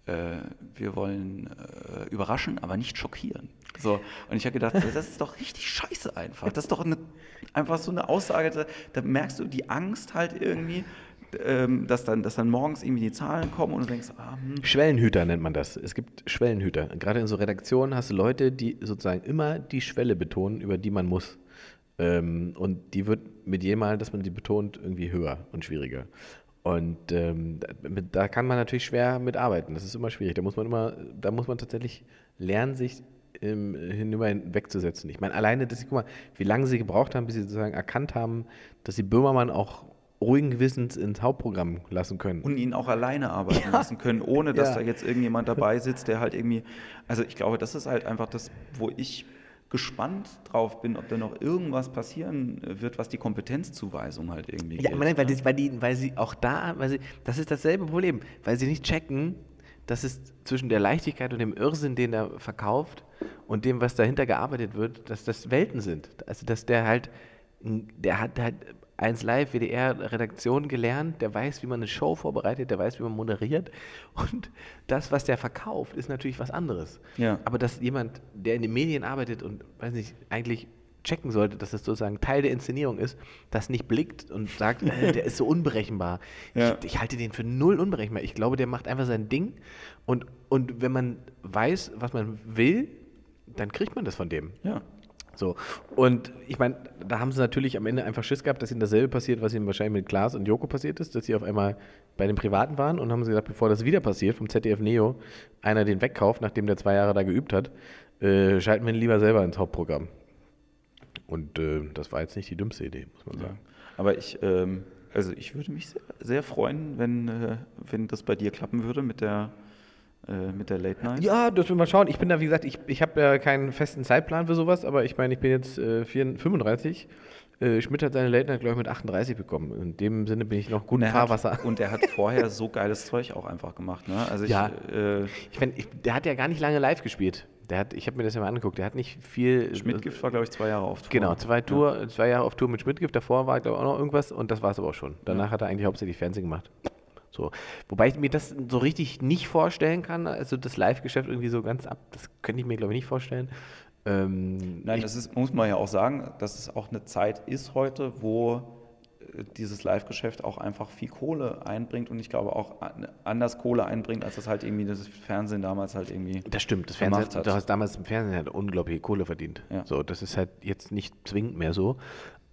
äh, wir wollen äh, überraschen, aber nicht schockieren. So, und ich habe gedacht, das ist doch richtig scheiße einfach. Das ist doch eine, einfach so eine Aussage, da, da merkst du die Angst halt irgendwie, ähm, dass, dann, dass dann morgens irgendwie die Zahlen kommen und du denkst, ah, hm. Schwellenhüter nennt man das. Es gibt Schwellenhüter. Gerade in so Redaktionen hast du Leute, die sozusagen immer die Schwelle betonen, über die man muss. Ähm, und die wird mit jedem Mal, dass man sie betont, irgendwie höher und schwieriger. Und ähm, da kann man natürlich schwer mitarbeiten. Das ist immer schwierig. Da muss man immer, da muss man tatsächlich lernen, sich ähm, hinüber wegzusetzen. Ich meine, alleine, dass sie, guck mal, wie lange sie gebraucht haben, bis sie sozusagen erkannt haben, dass sie Böhmermann auch ruhigen Gewissens ins Hauptprogramm lassen können. Und ihn auch alleine arbeiten ja. lassen können, ohne dass ja. da jetzt irgendjemand dabei sitzt, der halt irgendwie. Also ich glaube, das ist halt einfach das, wo ich gespannt drauf bin, ob da noch irgendwas passieren wird, was die Kompetenzzuweisung halt irgendwie Ja, geht, nein, weil, weil, die, weil sie auch da, weil sie, das ist dasselbe Problem, weil sie nicht checken, dass es zwischen der Leichtigkeit und dem Irrsinn, den er verkauft, und dem, was dahinter gearbeitet wird, dass das Welten sind. Also dass der halt, der hat halt 1 Live, WDR, Redaktion gelernt, der weiß, wie man eine Show vorbereitet, der weiß, wie man moderiert. Und das, was der verkauft, ist natürlich was anderes. Ja. Aber dass jemand, der in den Medien arbeitet und, weiß nicht, eigentlich checken sollte, dass das sozusagen Teil der Inszenierung ist, das nicht blickt und sagt, äh, der ist so unberechenbar. Ja. Ich, ich, halte den für null unberechenbar. Ich glaube, der macht einfach sein Ding und, und wenn man weiß, was man will, dann kriegt man das von dem. Ja. So. Und ich meine, da haben sie natürlich am Ende einfach Schiss gehabt, dass ihnen dasselbe passiert, was ihnen wahrscheinlich mit Klaas und Joko passiert ist, dass sie auf einmal bei den Privaten waren und haben sie gesagt, bevor das wieder passiert, vom ZDF Neo, einer den wegkauft, nachdem der zwei Jahre da geübt hat, äh, schalten wir ihn lieber selber ins Hauptprogramm. Und äh, das war jetzt nicht die dümmste Idee, muss man sagen. Aber ich, ähm, also ich würde mich sehr, sehr freuen, wenn, äh, wenn das bei dir klappen würde mit der mit der Late Night? Ja, das will mal schauen. Ich bin da, wie gesagt, ich, ich habe ja keinen festen Zeitplan für sowas, aber ich meine, ich bin jetzt äh, 34, 35. Äh, Schmidt hat seine Late Night, glaube ich, mit 38 bekommen. In dem Sinne bin ich noch gut im Fahrwasser. Hat, und er hat vorher so geiles Zeug auch einfach gemacht. Ne? Also ich, ja, äh, ich mein, ich, der hat ja gar nicht lange live gespielt. Der hat, ich habe mir das ja mal angeguckt, der hat nicht viel. Schmidtgift war, glaube ich, zwei Jahre auf Tour. Genau, zwei, Tour, ja. zwei Jahre auf Tour mit Schmidtgift. Davor war, glaube ich, auch noch irgendwas und das war es aber auch schon. Danach ja. hat er eigentlich hauptsächlich Fernsehen gemacht. So. Wobei ich mir das so richtig nicht vorstellen kann, also das Live-Geschäft irgendwie so ganz ab, das könnte ich mir, glaube ich, nicht vorstellen. Ähm, Nein, das ist, muss man ja auch sagen, dass es auch eine Zeit ist heute, wo äh, dieses Live-Geschäft auch einfach viel Kohle einbringt und ich glaube auch anders Kohle einbringt, als das halt irgendwie das Fernsehen damals halt irgendwie. Das stimmt, das Fernsehen, hat. du hast damals im Fernsehen halt unglaubliche Kohle verdient. Ja. So, das ist halt jetzt nicht zwingend mehr so.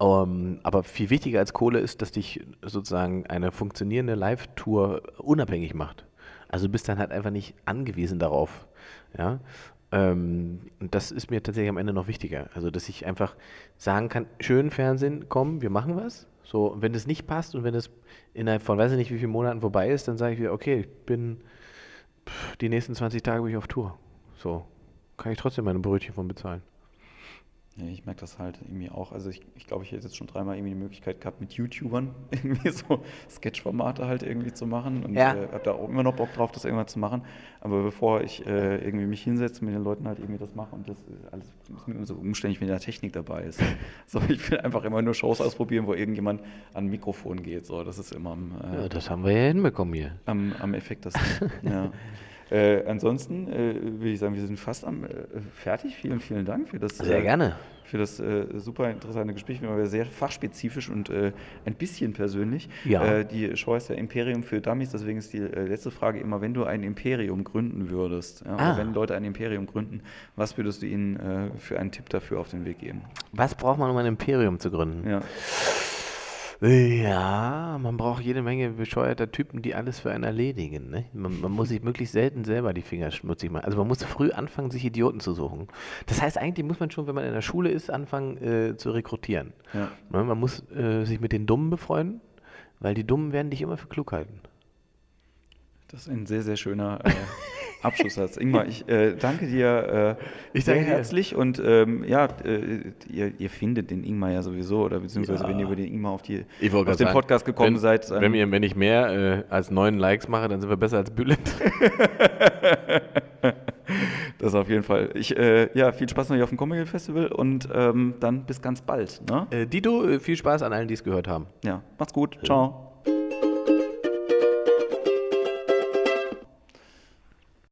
Um, ähm, aber viel wichtiger als Kohle ist, dass dich sozusagen eine funktionierende Live-Tour unabhängig macht. Also du bist dann halt einfach nicht angewiesen darauf. Ja? Ähm, und das ist mir tatsächlich am Ende noch wichtiger. Also, dass ich einfach sagen kann, schön Fernsehen, komm, wir machen was. So, wenn es nicht passt und wenn es innerhalb von weiß ich nicht wie vielen Monaten vorbei ist, dann sage ich wieder, okay, ich bin pff, die nächsten 20 Tage bin ich auf Tour. So, kann ich trotzdem meine Brötchen von bezahlen. Ja, ich merke das halt irgendwie auch. Also ich, ich glaube, ich hätte jetzt schon dreimal irgendwie die Möglichkeit gehabt, mit YouTubern irgendwie so Sketch-Formate halt irgendwie zu machen. Und ja. äh, habe da auch immer noch Bock drauf, das irgendwann zu machen. Aber bevor ich äh, irgendwie mich hinsetze und mit den Leuten halt irgendwie das mache und das ist alles ist mir immer so umständlich, wenn da Technik dabei ist. so, ich will einfach immer nur Shows ausprobieren, wo irgendjemand an ein Mikrofon geht. So, das ist immer am, äh, ja, das haben wir ja hinbekommen hier. Am, am effektesten. ja. Äh, ansonsten äh, würde ich sagen, wir sind fast am, äh, fertig. Vielen, vielen Dank für das. Sehr äh, gerne. Für das äh, super interessante Gespräch. Wir waren sehr fachspezifisch und äh, ein bisschen persönlich. Ja. die Show heißt ja Imperium für Dummies. Deswegen ist die letzte Frage immer, wenn du ein Imperium gründen würdest, ja, ah. wenn Leute ein Imperium gründen, was würdest du ihnen für einen Tipp dafür auf den Weg geben? Was braucht man, um ein Imperium zu gründen? Ja. Ja, man braucht jede Menge bescheuerter Typen, die alles für einen erledigen. Ne? Man, man, muss sich möglichst selten selber die Finger schmutzig machen. Also man muss früh anfangen, sich Idioten zu suchen. Das heißt, eigentlich muss man schon, wenn man in der Schule ist, anfangen äh, zu rekrutieren. Ja. Ne? Man muss äh, sich mit den Dummen befreunden, weil die Dummen werden dich immer für klug halten. Das ist ein sehr, sehr schöner äh, Abschlusssatz. Ingmar, ich äh, danke dir äh, ich sehr herzlich dir. und ähm, ja, äh, ihr, ihr, findet den Ingmar ja sowieso oder beziehungsweise ja. wenn ihr über den Ingmar auf, die, auf den sagen, Podcast gekommen wenn, seid. Wenn, ihr, wenn ich mehr äh, als neun Likes mache, dann sind wir besser als Bülent. das auf jeden Fall. Ich, äh, ja, viel Spaß noch hier auf dem Comedy Festival und ähm, dann bis ganz bald. Ne? Äh, Dito, viel Spaß an allen, die es gehört haben. Ja, macht's gut. Ciao.